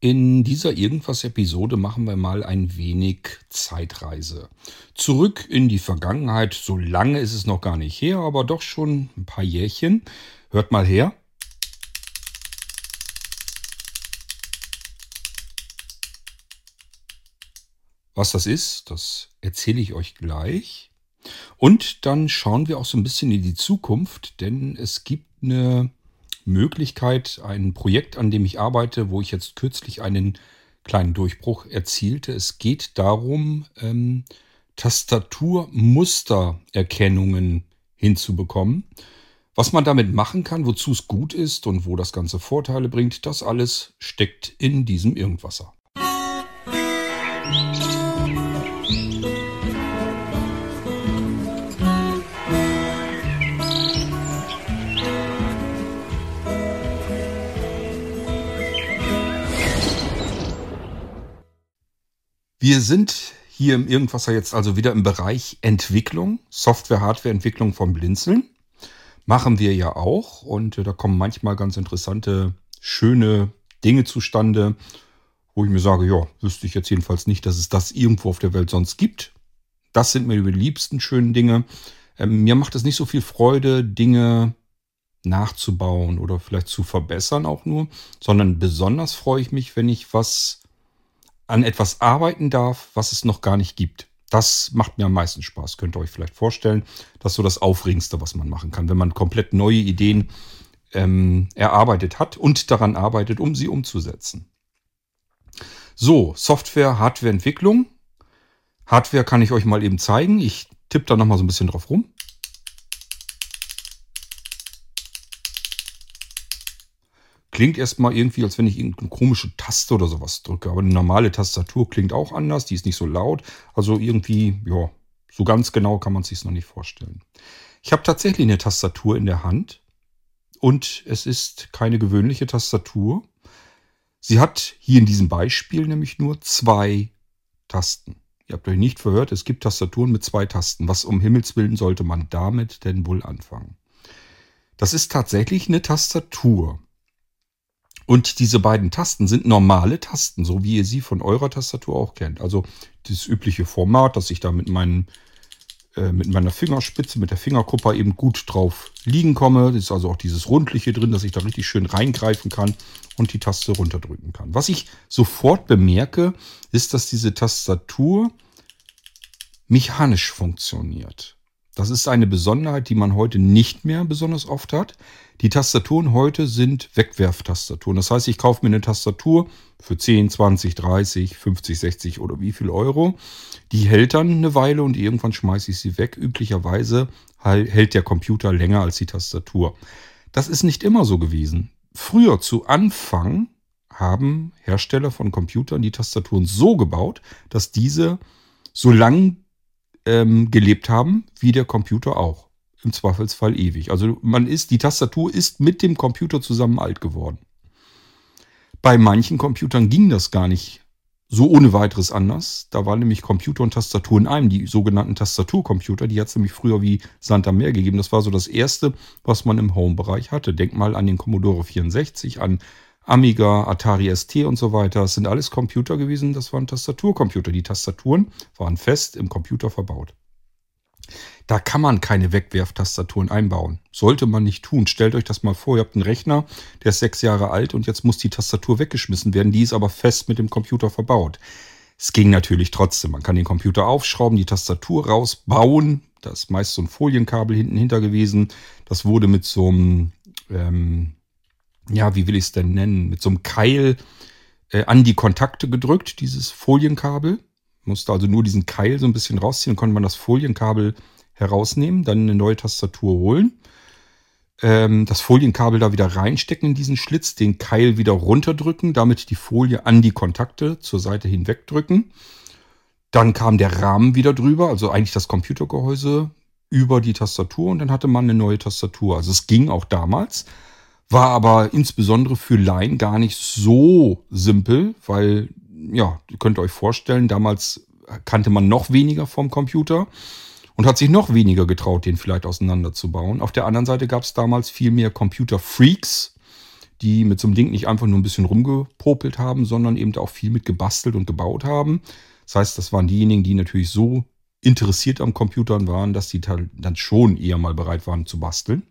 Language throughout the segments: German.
In dieser Irgendwas-Episode machen wir mal ein wenig Zeitreise. Zurück in die Vergangenheit. So lange ist es noch gar nicht her, aber doch schon ein paar Jährchen. Hört mal her. Was das ist, das erzähle ich euch gleich. Und dann schauen wir auch so ein bisschen in die Zukunft, denn es gibt eine Möglichkeit, ein Projekt, an dem ich arbeite, wo ich jetzt kürzlich einen kleinen Durchbruch erzielte. Es geht darum, ähm, Tastaturmustererkennungen hinzubekommen. Was man damit machen kann, wozu es gut ist und wo das Ganze Vorteile bringt, das alles steckt in diesem Irgendwasser. Wir sind hier im Irgendwasser jetzt also wieder im Bereich Entwicklung, Software, Hardware-Entwicklung vom Blinzeln. Machen wir ja auch und äh, da kommen manchmal ganz interessante, schöne Dinge zustande, wo ich mir sage, ja, wüsste ich jetzt jedenfalls nicht, dass es das irgendwo auf der Welt sonst gibt. Das sind mir die liebsten schönen Dinge. Ähm, mir macht es nicht so viel Freude, Dinge nachzubauen oder vielleicht zu verbessern auch nur, sondern besonders freue ich mich, wenn ich was an etwas arbeiten darf, was es noch gar nicht gibt. Das macht mir am meisten Spaß, könnt ihr euch vielleicht vorstellen. Das ist so das Aufregendste, was man machen kann, wenn man komplett neue Ideen ähm, erarbeitet hat und daran arbeitet, um sie umzusetzen. So, Software, Hardware-Entwicklung. Hardware kann ich euch mal eben zeigen. Ich tippe da nochmal so ein bisschen drauf rum. Klingt erstmal irgendwie, als wenn ich irgendeine komische Taste oder sowas drücke. Aber eine normale Tastatur klingt auch anders, die ist nicht so laut. Also irgendwie, ja, so ganz genau kann man es sich noch nicht vorstellen. Ich habe tatsächlich eine Tastatur in der Hand und es ist keine gewöhnliche Tastatur. Sie hat hier in diesem Beispiel nämlich nur zwei Tasten. Ihr habt euch nicht verhört, es gibt Tastaturen mit zwei Tasten. Was um Himmels Willen sollte man damit denn wohl anfangen? Das ist tatsächlich eine Tastatur. Und diese beiden Tasten sind normale Tasten, so wie ihr sie von eurer Tastatur auch kennt. Also das übliche Format, dass ich da mit, meinen, äh, mit meiner Fingerspitze, mit der Fingerkuppe eben gut drauf liegen komme. Das ist also auch dieses Rundliche drin, dass ich da richtig schön reingreifen kann und die Taste runterdrücken kann. Was ich sofort bemerke, ist, dass diese Tastatur mechanisch funktioniert. Das ist eine Besonderheit, die man heute nicht mehr besonders oft hat. Die Tastaturen heute sind Wegwerftastaturen. Das heißt, ich kaufe mir eine Tastatur für 10, 20, 30, 50, 60 oder wie viel Euro. Die hält dann eine Weile und irgendwann schmeiße ich sie weg. Üblicherweise hält der Computer länger als die Tastatur. Das ist nicht immer so gewesen. Früher zu Anfang haben Hersteller von Computern die Tastaturen so gebaut, dass diese so lang ähm, gelebt haben, wie der Computer auch. Im Zweifelsfall ewig. Also man ist, die Tastatur ist mit dem Computer zusammen alt geworden. Bei manchen Computern ging das gar nicht so ohne weiteres anders. Da waren nämlich Computer und Tastatur in einem, die sogenannten Tastaturcomputer. Die hat es nämlich früher wie Sand am Meer gegeben. Das war so das erste, was man im Home-Bereich hatte. Denk mal an den Commodore 64, an Amiga, Atari ST und so weiter. Das sind alles Computer gewesen, das waren Tastaturcomputer. Die Tastaturen waren fest im Computer verbaut. Da kann man keine Wegwerftastaturen einbauen. Sollte man nicht tun. Stellt euch das mal vor, ihr habt einen Rechner, der ist sechs Jahre alt und jetzt muss die Tastatur weggeschmissen werden. Die ist aber fest mit dem Computer verbaut. Es ging natürlich trotzdem. Man kann den Computer aufschrauben, die Tastatur rausbauen. Da ist meist so ein Folienkabel hinten hinter gewesen. Das wurde mit so einem ähm, ja, wie will ich es denn nennen, mit so einem Keil äh, an die Kontakte gedrückt, dieses Folienkabel. Musste also nur diesen Keil so ein bisschen rausziehen, konnte man das Folienkabel herausnehmen, dann eine neue Tastatur holen, ähm, das Folienkabel da wieder reinstecken in diesen Schlitz, den Keil wieder runterdrücken, damit die Folie an die Kontakte zur Seite hinwegdrücken. Dann kam der Rahmen wieder drüber, also eigentlich das Computergehäuse über die Tastatur und dann hatte man eine neue Tastatur. Also es ging auch damals. War aber insbesondere für Laien gar nicht so simpel, weil, ja, ihr könnt euch vorstellen, damals kannte man noch weniger vom Computer und hat sich noch weniger getraut, den vielleicht auseinanderzubauen. Auf der anderen Seite gab es damals viel mehr Computer-Freaks, die mit so einem Ding nicht einfach nur ein bisschen rumgepopelt haben, sondern eben auch viel mit gebastelt und gebaut haben. Das heißt, das waren diejenigen, die natürlich so interessiert am Computern waren, dass die dann schon eher mal bereit waren zu basteln.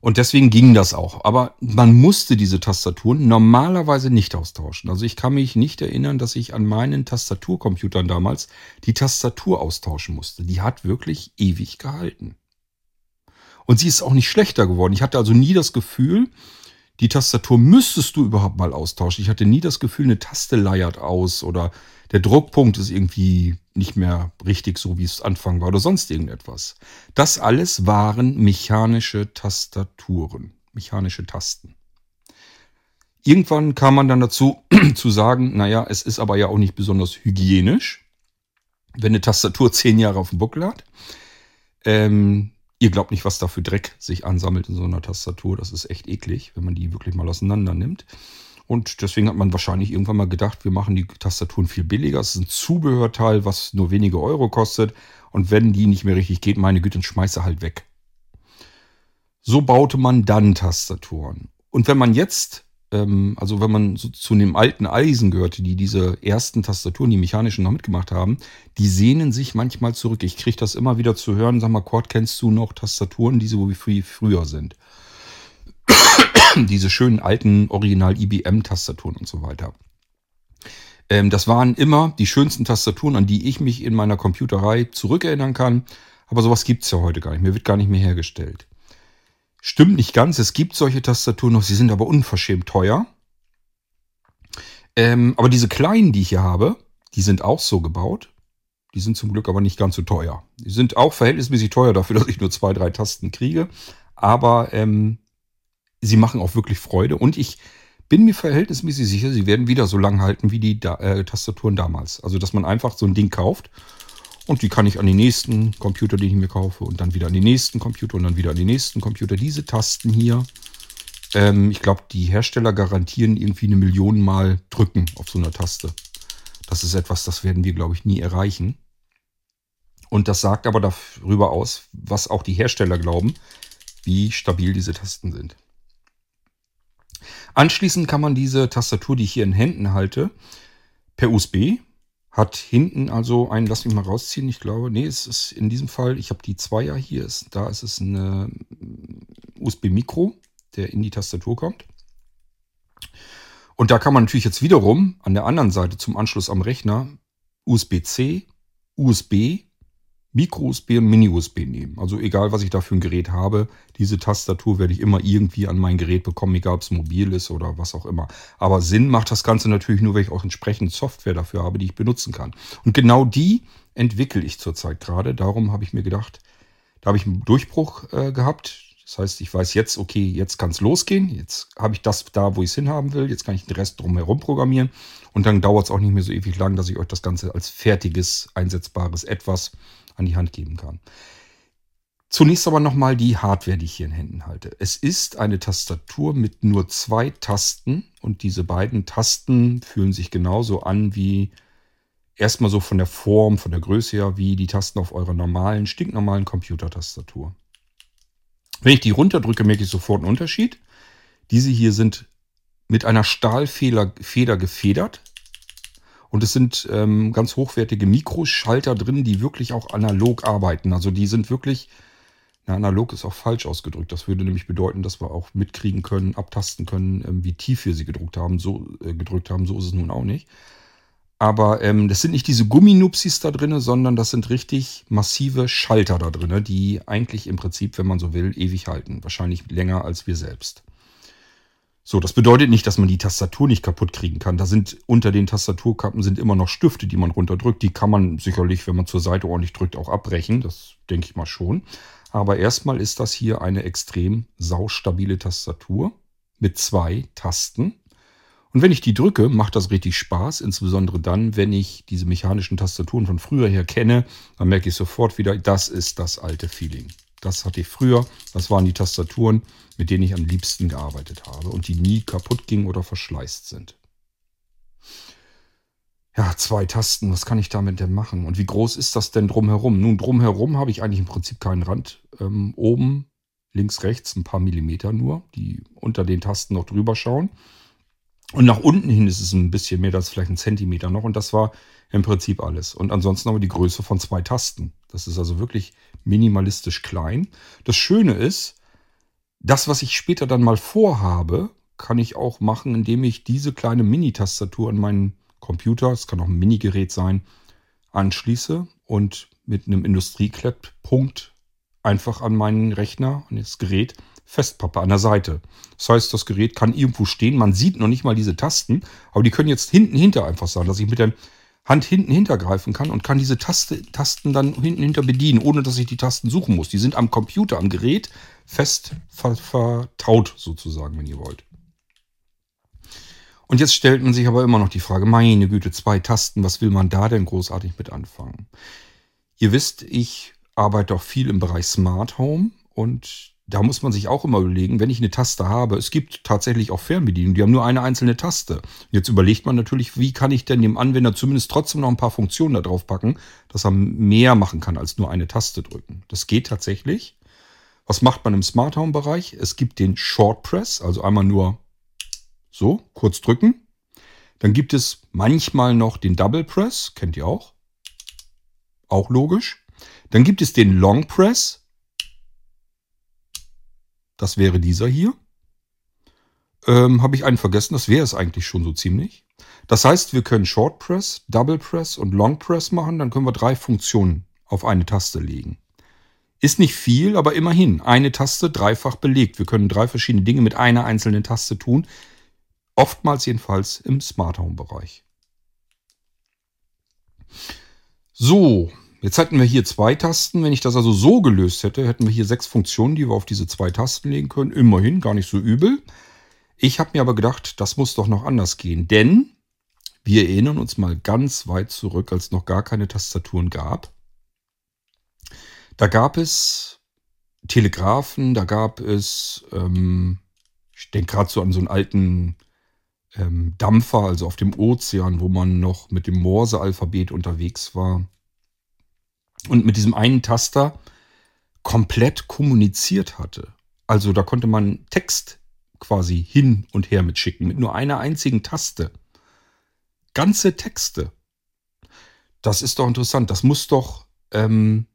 Und deswegen ging das auch. Aber man musste diese Tastaturen normalerweise nicht austauschen. Also ich kann mich nicht erinnern, dass ich an meinen Tastaturcomputern damals die Tastatur austauschen musste. Die hat wirklich ewig gehalten. Und sie ist auch nicht schlechter geworden. Ich hatte also nie das Gefühl, die Tastatur müsstest du überhaupt mal austauschen. Ich hatte nie das Gefühl, eine Taste leiert aus oder der Druckpunkt ist irgendwie nicht mehr richtig so, wie es Anfang war oder sonst irgendetwas. Das alles waren mechanische Tastaturen, mechanische Tasten. Irgendwann kam man dann dazu zu sagen, naja, es ist aber ja auch nicht besonders hygienisch, wenn eine Tastatur zehn Jahre auf dem Buckel hat. Ähm, ihr glaubt nicht, was da für Dreck sich ansammelt in so einer Tastatur. Das ist echt eklig, wenn man die wirklich mal auseinander nimmt. Und deswegen hat man wahrscheinlich irgendwann mal gedacht, wir machen die Tastaturen viel billiger. Es ist ein Zubehörteil, was nur wenige Euro kostet. Und wenn die nicht mehr richtig geht, meine Güte, dann schmeiße halt weg. So baute man dann Tastaturen. Und wenn man jetzt, ähm, also wenn man so zu dem alten Eisen gehörte, die diese ersten Tastaturen, die mechanischen noch mitgemacht haben, die sehnen sich manchmal zurück. Ich kriege das immer wieder zu hören. Sag mal, Cord, kennst du noch Tastaturen, die so wie früher sind? diese schönen alten Original IBM-Tastaturen und so weiter. Ähm, das waren immer die schönsten Tastaturen, an die ich mich in meiner Computerei zurückerinnern kann. Aber sowas gibt es ja heute gar nicht mehr, wird gar nicht mehr hergestellt. Stimmt nicht ganz, es gibt solche Tastaturen noch, sie sind aber unverschämt teuer. Ähm, aber diese kleinen, die ich hier habe, die sind auch so gebaut. Die sind zum Glück aber nicht ganz so teuer. Die sind auch verhältnismäßig teuer dafür, dass ich nur zwei, drei Tasten kriege. Aber ähm, sie machen auch wirklich Freude und ich bin mir verhältnismäßig sicher, sie werden wieder so lang halten wie die da äh, Tastaturen damals. Also, dass man einfach so ein Ding kauft und die kann ich an den nächsten Computer, den ich mir kaufe und dann wieder an den nächsten Computer und dann wieder an den nächsten Computer. Diese Tasten hier, ähm, ich glaube, die Hersteller garantieren irgendwie eine Million Mal drücken auf so einer Taste. Das ist etwas, das werden wir, glaube ich, nie erreichen. Und das sagt aber darüber aus, was auch die Hersteller glauben, wie stabil diese Tasten sind. Anschließend kann man diese Tastatur, die ich hier in Händen halte, per USB, hat hinten also ein, lass mich mal rausziehen, ich glaube, nee, es ist in diesem Fall, ich habe die Zweier hier, ist, da ist es eine USB-Mikro, der in die Tastatur kommt. Und da kann man natürlich jetzt wiederum an der anderen Seite zum Anschluss am Rechner USB-C, USB Micro-USB und Mini-USB nehmen. Also egal, was ich da für ein Gerät habe, diese Tastatur werde ich immer irgendwie an mein Gerät bekommen, egal ob es mobil ist oder was auch immer. Aber Sinn macht das Ganze natürlich nur, wenn ich auch entsprechend Software dafür habe, die ich benutzen kann. Und genau die entwickle ich zurzeit gerade. Darum habe ich mir gedacht, da habe ich einen Durchbruch äh, gehabt. Das heißt, ich weiß jetzt, okay, jetzt kann es losgehen. Jetzt habe ich das da, wo ich es hinhaben will. Jetzt kann ich den Rest drumherum programmieren. Und dann dauert es auch nicht mehr so ewig lang, dass ich euch das Ganze als fertiges, einsetzbares Etwas an die Hand geben kann. Zunächst aber nochmal die Hardware, die ich hier in Händen halte. Es ist eine Tastatur mit nur zwei Tasten und diese beiden Tasten fühlen sich genauso an wie erstmal so von der Form, von der Größe her, wie die Tasten auf eurer normalen, stinknormalen Computertastatur. Wenn ich die runterdrücke, merke ich sofort einen Unterschied. Diese hier sind mit einer Stahlfeder gefedert. Und es sind ähm, ganz hochwertige Mikroschalter drin, die wirklich auch analog arbeiten. Also die sind wirklich, na, analog ist auch falsch ausgedrückt. Das würde nämlich bedeuten, dass wir auch mitkriegen können, abtasten können, ähm, wie tief wir sie gedruckt haben. So äh, gedrückt haben, so ist es nun auch nicht. Aber ähm, das sind nicht diese Gumminupsis da drin, sondern das sind richtig massive Schalter da drin, die eigentlich im Prinzip, wenn man so will, ewig halten. Wahrscheinlich länger als wir selbst. So, das bedeutet nicht, dass man die Tastatur nicht kaputt kriegen kann. Da sind unter den Tastaturkappen sind immer noch Stifte, die man runterdrückt. Die kann man sicherlich, wenn man zur Seite ordentlich drückt, auch abbrechen. Das denke ich mal schon. Aber erstmal ist das hier eine extrem saustabile Tastatur mit zwei Tasten. Und wenn ich die drücke, macht das richtig Spaß, insbesondere dann, wenn ich diese mechanischen Tastaturen von früher her kenne, dann merke ich sofort wieder, das ist das alte Feeling. Das hatte ich früher. Das waren die Tastaturen, mit denen ich am liebsten gearbeitet habe und die nie kaputt gingen oder verschleißt sind. Ja, zwei Tasten, was kann ich damit denn machen? Und wie groß ist das denn drumherum? Nun, drumherum habe ich eigentlich im Prinzip keinen Rand. Ähm, oben links, rechts ein paar Millimeter nur, die unter den Tasten noch drüber schauen. Und nach unten hin ist es ein bisschen mehr, das ist vielleicht ein Zentimeter noch. Und das war im Prinzip alles. Und ansonsten aber die Größe von zwei Tasten. Das ist also wirklich minimalistisch klein. Das Schöne ist, das, was ich später dann mal vorhabe, kann ich auch machen, indem ich diese kleine Mini-Tastatur an meinen Computer, es kann auch ein Minigerät sein, anschließe und mit einem Industrieklettpunkt einfach an meinen Rechner, an das Gerät festpappe an der Seite. Das heißt, das Gerät kann irgendwo stehen, man sieht noch nicht mal diese Tasten, aber die können jetzt hinten hinter einfach sein, dass ich mit der Hand hinten hintergreifen kann und kann diese Taste, Tasten dann hinten hinter bedienen, ohne dass ich die Tasten suchen muss. Die sind am Computer, am Gerät fest ver vertaut sozusagen, wenn ihr wollt. Und jetzt stellt man sich aber immer noch die Frage, meine Güte, zwei Tasten, was will man da denn großartig mit anfangen? Ihr wisst, ich arbeite auch viel im Bereich Smart Home und da muss man sich auch immer überlegen, wenn ich eine Taste habe, es gibt tatsächlich auch Fernbedienungen, die haben nur eine einzelne Taste. Jetzt überlegt man natürlich, wie kann ich denn dem Anwender zumindest trotzdem noch ein paar Funktionen da drauf packen, dass er mehr machen kann als nur eine Taste drücken. Das geht tatsächlich. Was macht man im Smart Home Bereich? Es gibt den Short Press, also einmal nur so, kurz drücken. Dann gibt es manchmal noch den Double Press, kennt ihr auch. Auch logisch. Dann gibt es den Long Press, das wäre dieser hier. Ähm, Habe ich einen vergessen? Das wäre es eigentlich schon so ziemlich. Das heißt, wir können Short Press, Double Press und Long Press machen. Dann können wir drei Funktionen auf eine Taste legen. Ist nicht viel, aber immerhin. Eine Taste dreifach belegt. Wir können drei verschiedene Dinge mit einer einzelnen Taste tun. Oftmals jedenfalls im Smart Home Bereich. So, Jetzt hätten wir hier zwei Tasten. Wenn ich das also so gelöst hätte, hätten wir hier sechs Funktionen, die wir auf diese zwei Tasten legen können. Immerhin, gar nicht so übel. Ich habe mir aber gedacht, das muss doch noch anders gehen. Denn wir erinnern uns mal ganz weit zurück, als es noch gar keine Tastaturen gab. Da gab es Telegrafen, da gab es, ähm, ich denke gerade so an so einen alten ähm, Dampfer, also auf dem Ozean, wo man noch mit dem Morse-Alphabet unterwegs war und mit diesem einen Taster komplett kommuniziert hatte. Also da konnte man Text quasi hin und her mitschicken mit nur einer einzigen Taste. Ganze Texte. Das ist doch interessant. Das muss doch ähm,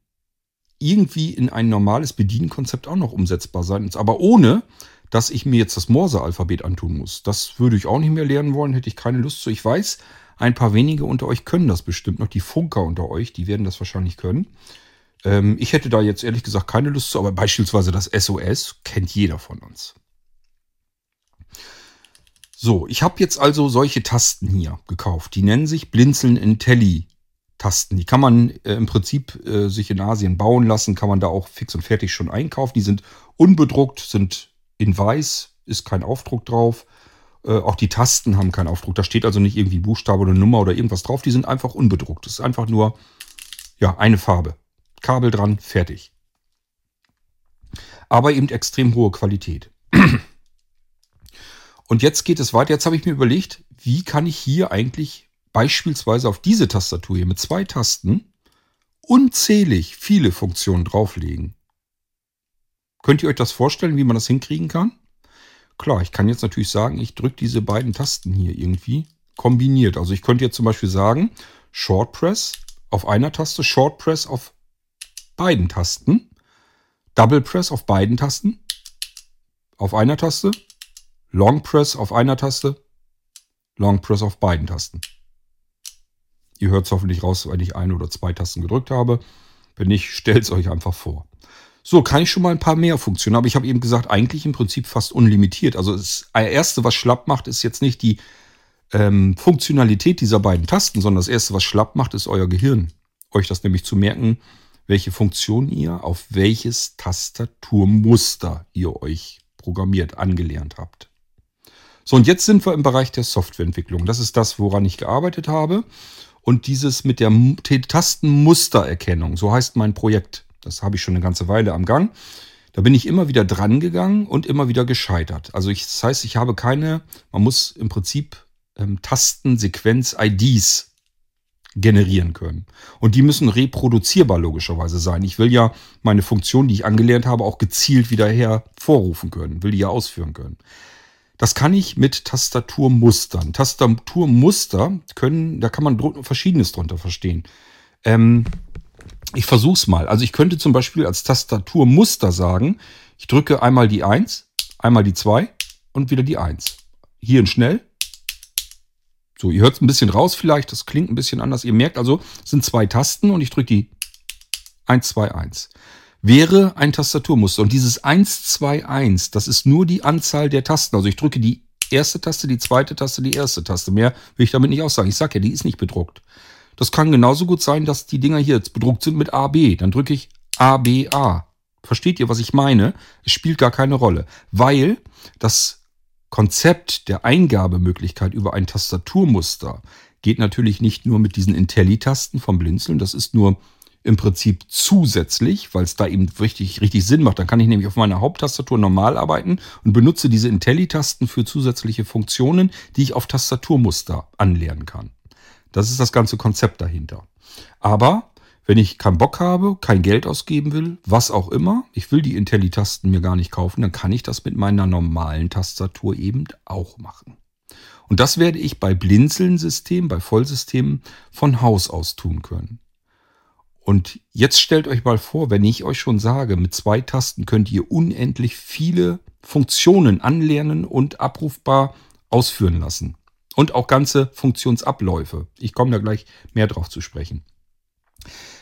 irgendwie in ein normales Bedienkonzept auch noch umsetzbar sein. Aber ohne, dass ich mir jetzt das Morse-Alphabet antun muss. Das würde ich auch nicht mehr lernen wollen, hätte ich keine Lust zu. Ich weiß, ein paar wenige unter euch können das bestimmt noch. Die Funker unter euch, die werden das wahrscheinlich können. Ähm, ich hätte da jetzt ehrlich gesagt keine Lust zu, aber beispielsweise das SOS kennt jeder von uns. So, ich habe jetzt also solche Tasten hier gekauft. Die nennen sich Blinzeln Intelli Tasten. Die kann man äh, im Prinzip äh, sich in Asien bauen lassen, kann man da auch fix und fertig schon einkaufen. Die sind unbedruckt, sind in weiß, ist kein Aufdruck drauf. Äh, auch die Tasten haben keinen Aufdruck. Da steht also nicht irgendwie Buchstabe oder Nummer oder irgendwas drauf. Die sind einfach unbedruckt. Das ist einfach nur ja, eine Farbe. Kabel dran, fertig. Aber eben extrem hohe Qualität. Und jetzt geht es weiter. Jetzt habe ich mir überlegt, wie kann ich hier eigentlich beispielsweise auf diese Tastatur hier mit zwei Tasten unzählig viele Funktionen drauflegen. Könnt ihr euch das vorstellen, wie man das hinkriegen kann? Klar, ich kann jetzt natürlich sagen, ich drücke diese beiden Tasten hier irgendwie kombiniert. Also ich könnte jetzt zum Beispiel sagen, Short Press auf einer Taste, Short Press auf beiden Tasten, Double Press auf beiden Tasten, auf einer Taste, Long Press auf einer Taste, Long Press auf beiden Tasten. Ihr hört es hoffentlich raus, wenn ich eine oder zwei Tasten gedrückt habe. Wenn nicht, stellt es euch einfach vor. So, kann ich schon mal ein paar mehr Funktionen. Aber ich habe eben gesagt, eigentlich im Prinzip fast unlimitiert. Also das Erste, was schlapp macht, ist jetzt nicht die ähm, Funktionalität dieser beiden Tasten, sondern das Erste, was schlapp macht, ist euer Gehirn. Euch das nämlich zu merken, welche Funktion ihr auf welches Tastaturmuster ihr euch programmiert, angelernt habt. So, und jetzt sind wir im Bereich der Softwareentwicklung. Das ist das, woran ich gearbeitet habe. Und dieses mit der Tastenmustererkennung, so heißt mein Projekt. Das habe ich schon eine ganze Weile am Gang. Da bin ich immer wieder dran gegangen und immer wieder gescheitert. Also ich, das heißt, ich habe keine, man muss im Prinzip ähm, Tastensequenz-IDs generieren können. Und die müssen reproduzierbar logischerweise sein. Ich will ja meine Funktion, die ich angelernt habe, auch gezielt wieder hervorrufen können, will die ja ausführen können. Das kann ich mit Tastaturmustern. Tastaturmuster können, da kann man verschiedenes drunter verstehen. Ähm, ich versuch's mal. Also ich könnte zum Beispiel als Tastaturmuster sagen, ich drücke einmal die 1, einmal die 2 und wieder die 1. Hier in schnell, so, ihr hört es ein bisschen raus vielleicht, das klingt ein bisschen anders. Ihr merkt also, es sind zwei Tasten und ich drücke die 1, 2, 1. Wäre ein Tastaturmuster. Und dieses 1, 2, 1, das ist nur die Anzahl der Tasten. Also ich drücke die erste Taste, die zweite Taste, die erste Taste. Mehr will ich damit nicht aussagen. Ich sage ja, die ist nicht bedruckt. Das kann genauso gut sein, dass die Dinger hier jetzt bedruckt sind mit AB. Dann drücke ich ABA. Versteht ihr, was ich meine? Es spielt gar keine Rolle, weil das Konzept der Eingabemöglichkeit über ein Tastaturmuster geht natürlich nicht nur mit diesen Intelli-Tasten vom Blinzeln. Das ist nur im Prinzip zusätzlich, weil es da eben richtig, richtig Sinn macht. Dann kann ich nämlich auf meiner Haupttastatur normal arbeiten und benutze diese Intelli-Tasten für zusätzliche Funktionen, die ich auf Tastaturmuster anlernen kann. Das ist das ganze Konzept dahinter. Aber wenn ich keinen Bock habe, kein Geld ausgeben will, was auch immer, ich will die Intelli-Tasten mir gar nicht kaufen, dann kann ich das mit meiner normalen Tastatur eben auch machen. Und das werde ich bei Blinzeln-Systemen, bei Vollsystemen von Haus aus tun können. Und jetzt stellt euch mal vor, wenn ich euch schon sage, mit zwei Tasten könnt ihr unendlich viele Funktionen anlernen und abrufbar ausführen lassen. Und auch ganze Funktionsabläufe. Ich komme da gleich mehr drauf zu sprechen.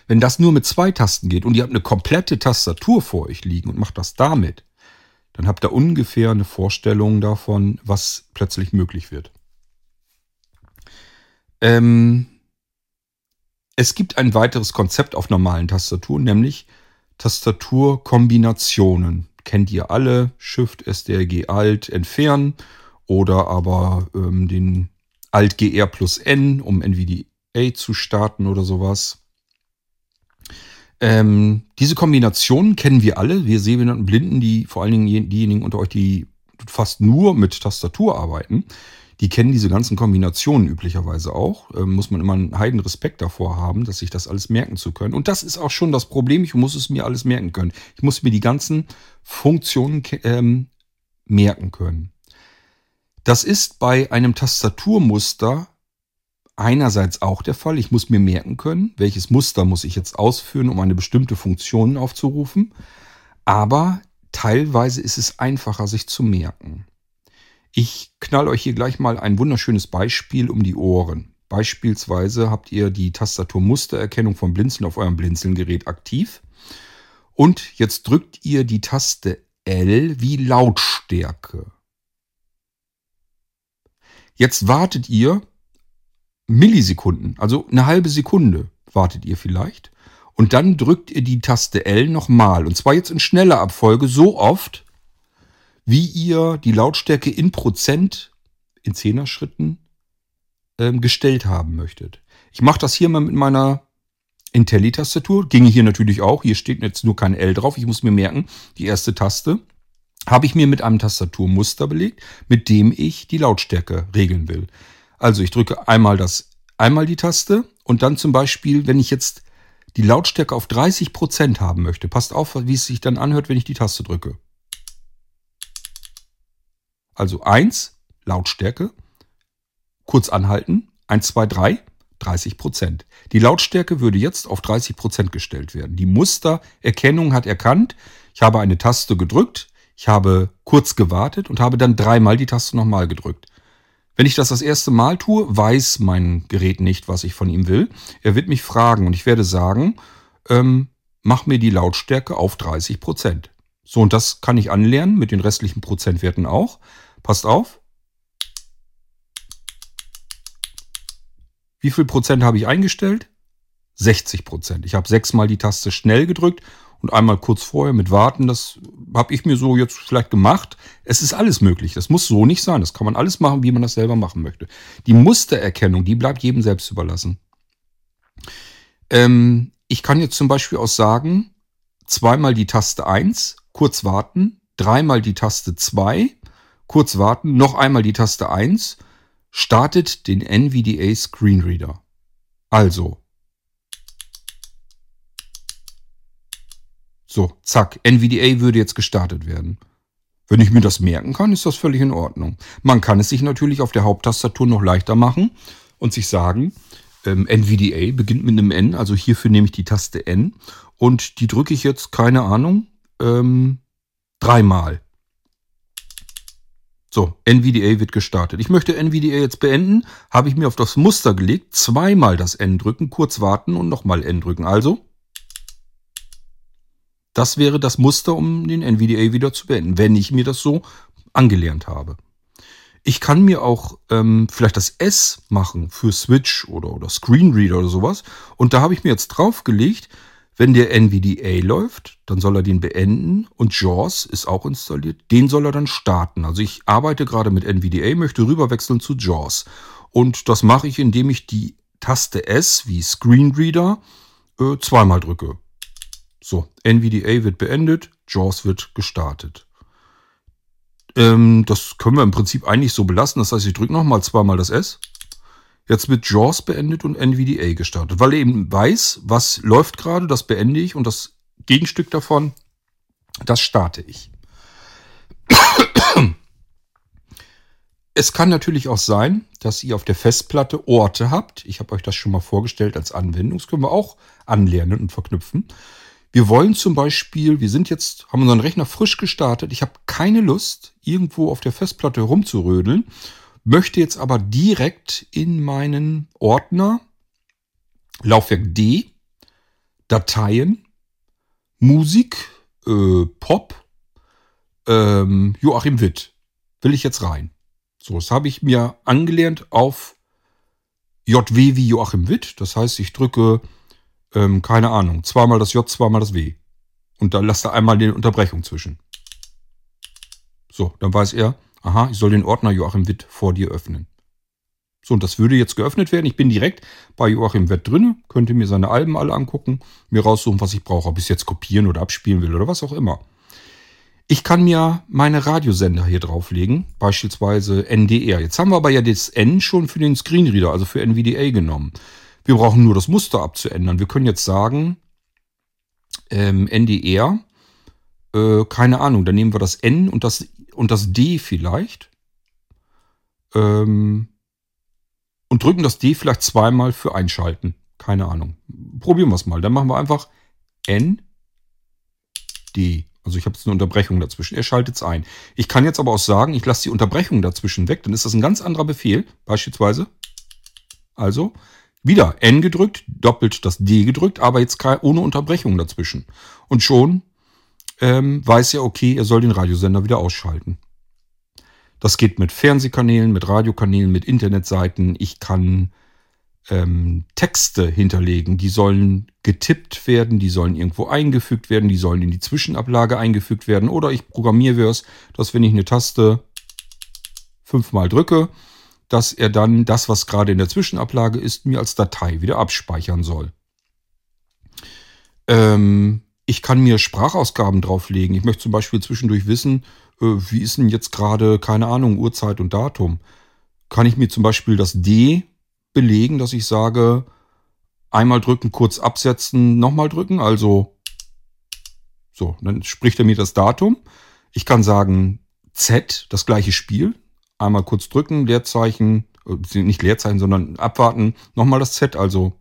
Wenn das nur mit zwei Tasten geht und ihr habt eine komplette Tastatur vor euch liegen und macht das damit, dann habt ihr ungefähr eine Vorstellung davon, was plötzlich möglich wird. Ähm, es gibt ein weiteres Konzept auf normalen Tastaturen, nämlich Tastaturkombinationen. Kennt ihr alle? Shift, SDRG, Alt, entfernen oder aber ähm, den Alt GR plus N, um NVDA zu starten oder sowas. Ähm, diese Kombination kennen wir alle, wir Sehbehinderten Blinden, die vor allen Dingen diejenigen unter euch, die fast nur mit Tastatur arbeiten, die kennen diese ganzen Kombinationen üblicherweise auch. Ähm, muss man immer einen heiden Respekt davor haben, dass sich das alles merken zu können. Und das ist auch schon das Problem. Ich muss es mir alles merken können. Ich muss mir die ganzen Funktionen ähm, merken können. Das ist bei einem Tastaturmuster einerseits auch der Fall. Ich muss mir merken können, welches Muster muss ich jetzt ausführen, um eine bestimmte Funktion aufzurufen. Aber teilweise ist es einfacher, sich zu merken. Ich knall euch hier gleich mal ein wunderschönes Beispiel um die Ohren. Beispielsweise habt ihr die Tastaturmustererkennung vom Blinzeln auf eurem Blinzelgerät aktiv. Und jetzt drückt ihr die Taste L wie Lautstärke. Jetzt wartet ihr, Millisekunden, also eine halbe Sekunde wartet ihr vielleicht. Und dann drückt ihr die Taste L nochmal. Und zwar jetzt in schneller Abfolge so oft, wie ihr die Lautstärke in Prozent in Zehner-Schritten ähm, gestellt haben möchtet. Ich mache das hier mal mit meiner Intelli-Tastatur. Ginge hier natürlich auch. Hier steht jetzt nur kein L drauf. Ich muss mir merken, die erste Taste habe ich mir mit einem Tastaturmuster belegt, mit dem ich die Lautstärke regeln will. Also ich drücke einmal das, einmal die Taste und dann zum Beispiel, wenn ich jetzt die Lautstärke auf 30 Prozent haben möchte, passt auf, wie es sich dann anhört, wenn ich die Taste drücke. Also 1, Lautstärke, kurz anhalten, 1, 2, 3, 30 Prozent. Die Lautstärke würde jetzt auf 30 Prozent gestellt werden. Die Mustererkennung hat erkannt, ich habe eine Taste gedrückt, ich habe kurz gewartet und habe dann dreimal die Taste nochmal gedrückt. Wenn ich das das erste Mal tue, weiß mein Gerät nicht, was ich von ihm will. Er wird mich fragen und ich werde sagen, ähm, mach mir die Lautstärke auf 30 Prozent. So, und das kann ich anlernen mit den restlichen Prozentwerten auch. Passt auf. Wie viel Prozent habe ich eingestellt? 60 Prozent. Ich habe sechsmal die Taste schnell gedrückt und einmal kurz vorher mit Warten, das habe ich mir so jetzt vielleicht gemacht. Es ist alles möglich. Das muss so nicht sein. Das kann man alles machen, wie man das selber machen möchte. Die Mustererkennung, die bleibt jedem selbst überlassen. Ähm, ich kann jetzt zum Beispiel auch sagen, zweimal die Taste 1, kurz warten, dreimal die Taste 2, kurz warten, noch einmal die Taste 1, startet den NVDA Screenreader. Also. So, zack, NVDA würde jetzt gestartet werden. Wenn ich mir das merken kann, ist das völlig in Ordnung. Man kann es sich natürlich auf der Haupttastatur noch leichter machen und sich sagen, ähm, NVDA beginnt mit einem N, also hierfür nehme ich die Taste N und die drücke ich jetzt, keine Ahnung, ähm, dreimal. So, NVDA wird gestartet. Ich möchte NVDA jetzt beenden, habe ich mir auf das Muster gelegt, zweimal das N drücken, kurz warten und nochmal N drücken. Also das wäre das Muster, um den NVDA wieder zu beenden, wenn ich mir das so angelernt habe. Ich kann mir auch ähm, vielleicht das S machen für Switch oder, oder Screenreader oder sowas. Und da habe ich mir jetzt draufgelegt, wenn der NVDA läuft, dann soll er den beenden und JAWS ist auch installiert. Den soll er dann starten. Also ich arbeite gerade mit NVDA, möchte rüberwechseln zu JAWS. Und das mache ich, indem ich die Taste S wie Screenreader äh, zweimal drücke. So, NVDA wird beendet, JAWS wird gestartet. Ähm, das können wir im Prinzip eigentlich so belassen. Das heißt, ich drücke nochmal zweimal das S. Jetzt wird JAWS beendet und NVDA gestartet. Weil er eben weiß, was läuft gerade, das beende ich und das Gegenstück davon, das starte ich. Es kann natürlich auch sein, dass ihr auf der Festplatte Orte habt. Ich habe euch das schon mal vorgestellt als Anwendung. Das können wir auch anlernen und verknüpfen. Wir wollen zum Beispiel, wir sind jetzt, haben unseren Rechner frisch gestartet. Ich habe keine Lust, irgendwo auf der Festplatte rumzurödeln, möchte jetzt aber direkt in meinen Ordner Laufwerk D, Dateien, Musik, äh, Pop, ähm, Joachim Witt. Will ich jetzt rein. So, das habe ich mir angelernt auf JW wie Joachim Witt. Das heißt, ich drücke ähm, keine Ahnung, zweimal das J, zweimal das W. Und dann lasst er einmal die Unterbrechung zwischen. So, dann weiß er, aha, ich soll den Ordner Joachim Witt vor dir öffnen. So, und das würde jetzt geöffnet werden. Ich bin direkt bei Joachim Witt drin, könnte mir seine Alben alle angucken, mir raussuchen, was ich brauche, ob ich es jetzt kopieren oder abspielen will oder was auch immer. Ich kann mir meine Radiosender hier drauflegen, beispielsweise NDR. Jetzt haben wir aber ja das N schon für den Screenreader, also für NVDA genommen. Wir brauchen nur das Muster abzuändern. Wir können jetzt sagen, ähm, NDR, äh, keine Ahnung, dann nehmen wir das N und das, und das D vielleicht. Ähm, und drücken das D vielleicht zweimal für einschalten. Keine Ahnung. Probieren wir es mal. Dann machen wir einfach N, D. Also ich habe jetzt eine Unterbrechung dazwischen. Er schaltet es ein. Ich kann jetzt aber auch sagen, ich lasse die Unterbrechung dazwischen weg. Dann ist das ein ganz anderer Befehl. Beispielsweise. Also wieder N gedrückt, doppelt das D gedrückt, aber jetzt ohne Unterbrechung dazwischen. Und schon ähm, weiß er, okay, er soll den Radiosender wieder ausschalten. Das geht mit Fernsehkanälen, mit Radiokanälen, mit Internetseiten. Ich kann ähm, Texte hinterlegen, die sollen getippt werden, die sollen irgendwo eingefügt werden, die sollen in die Zwischenablage eingefügt werden. Oder ich programmiere es, dass wenn ich eine Taste fünfmal drücke, dass er dann das, was gerade in der Zwischenablage ist, mir als Datei wieder abspeichern soll. Ähm, ich kann mir Sprachausgaben drauflegen. Ich möchte zum Beispiel zwischendurch wissen, äh, wie ist denn jetzt gerade, keine Ahnung, Uhrzeit und Datum. Kann ich mir zum Beispiel das D belegen, dass ich sage, einmal drücken, kurz absetzen, nochmal drücken. Also, so, dann spricht er mir das Datum. Ich kann sagen Z, das gleiche Spiel einmal kurz drücken, Leerzeichen, äh, nicht Leerzeichen, sondern abwarten, nochmal das Z, also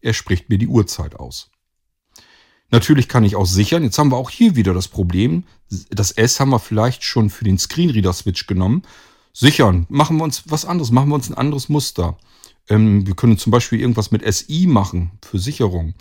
er spricht mir die Uhrzeit aus. Natürlich kann ich auch sichern. Jetzt haben wir auch hier wieder das Problem. Das S haben wir vielleicht schon für den Screenreader-Switch genommen. Sichern. Machen wir uns was anderes. Machen wir uns ein anderes Muster. Ähm, wir können zum Beispiel irgendwas mit SI machen für Sicherung.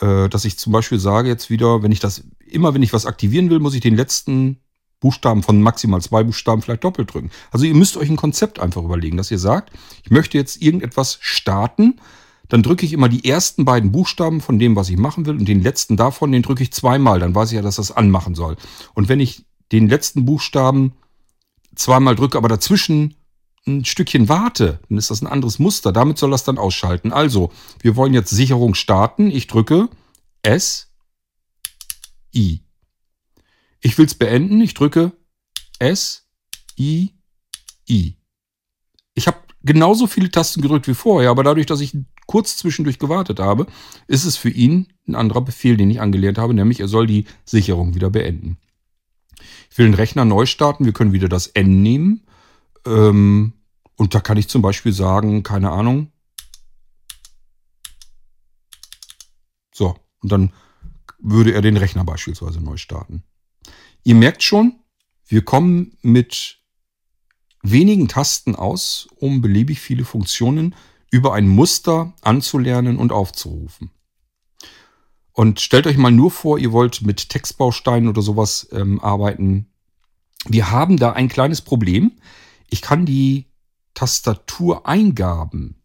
Äh, dass ich zum Beispiel sage jetzt wieder, wenn ich das, immer wenn ich was aktivieren will, muss ich den letzten Buchstaben von maximal zwei Buchstaben vielleicht doppelt drücken. Also ihr müsst euch ein Konzept einfach überlegen, dass ihr sagt, ich möchte jetzt irgendetwas starten, dann drücke ich immer die ersten beiden Buchstaben von dem, was ich machen will und den letzten davon, den drücke ich zweimal, dann weiß ich ja, dass das anmachen soll. Und wenn ich den letzten Buchstaben zweimal drücke, aber dazwischen ein Stückchen warte, dann ist das ein anderes Muster. Damit soll das dann ausschalten. Also, wir wollen jetzt Sicherung starten. Ich drücke S, I. Ich will es beenden. Ich drücke S, I, I. Ich habe genauso viele Tasten gedrückt wie vorher, aber dadurch, dass ich kurz zwischendurch gewartet habe, ist es für ihn ein anderer Befehl, den ich angelernt habe, nämlich er soll die Sicherung wieder beenden. Ich will den Rechner neu starten, wir können wieder das N nehmen. Ähm, und da kann ich zum Beispiel sagen, keine Ahnung. So, und dann würde er den Rechner beispielsweise neu starten. Ihr merkt schon, wir kommen mit wenigen Tasten aus, um beliebig viele Funktionen über ein Muster anzulernen und aufzurufen. Und stellt euch mal nur vor, ihr wollt mit Textbausteinen oder sowas ähm, arbeiten. Wir haben da ein kleines Problem. Ich kann die Tastatureingaben,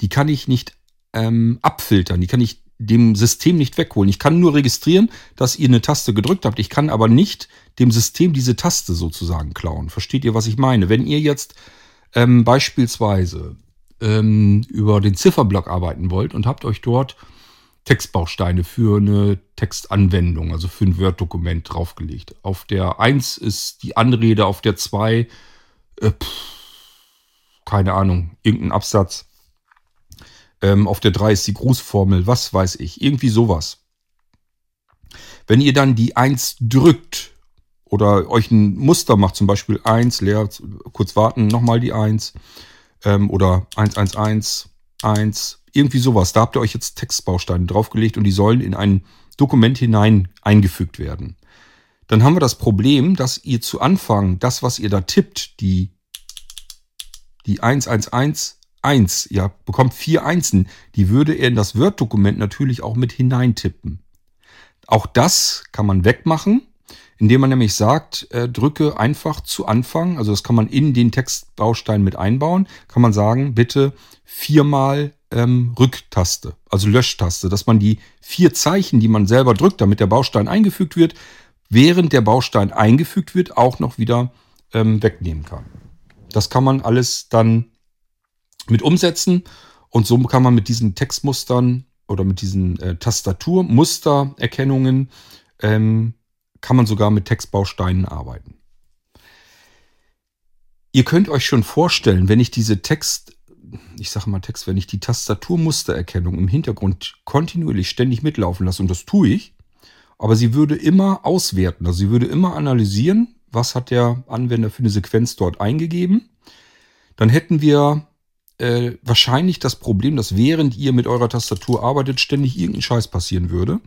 die kann ich nicht ähm, abfiltern, die kann ich dem System nicht wegholen. Ich kann nur registrieren, dass ihr eine Taste gedrückt habt. Ich kann aber nicht dem System diese Taste sozusagen klauen. Versteht ihr, was ich meine? Wenn ihr jetzt ähm, beispielsweise ähm, über den Zifferblock arbeiten wollt und habt euch dort Textbausteine für eine Textanwendung, also für ein Word-Dokument draufgelegt. Auf der 1 ist die Anrede, auf der 2, äh, keine Ahnung, irgendein Absatz. Ähm, auf der 3 ist die Grußformel, was weiß ich, irgendwie sowas. Wenn ihr dann die 1 drückt oder euch ein Muster macht, zum Beispiel 1, leer, kurz warten, nochmal die 1 ähm, oder 111, 1, irgendwie sowas. Da habt ihr euch jetzt Textbausteine draufgelegt und die sollen in ein Dokument hinein eingefügt werden. Dann haben wir das Problem, dass ihr zu Anfang das, was ihr da tippt, die, die 1111, ihr bekommt vier Einsen, die würde er in das Word-Dokument natürlich auch mit hineintippen. Auch das kann man wegmachen indem man nämlich sagt, äh, drücke einfach zu Anfang, also das kann man in den Textbaustein mit einbauen, kann man sagen, bitte viermal ähm, Rücktaste, also Löschtaste, dass man die vier Zeichen, die man selber drückt, damit der Baustein eingefügt wird, während der Baustein eingefügt wird, auch noch wieder ähm, wegnehmen kann. Das kann man alles dann mit umsetzen und so kann man mit diesen Textmustern oder mit diesen äh, Tastaturmustererkennungen ähm, kann man sogar mit Textbausteinen arbeiten. Ihr könnt euch schon vorstellen, wenn ich diese Text, ich sage mal Text, wenn ich die Tastaturmustererkennung im Hintergrund kontinuierlich ständig mitlaufen lasse, und das tue ich, aber sie würde immer auswerten, also sie würde immer analysieren, was hat der Anwender für eine Sequenz dort eingegeben. Dann hätten wir äh, wahrscheinlich das Problem, dass während ihr mit eurer Tastatur arbeitet, ständig irgendein Scheiß passieren würde.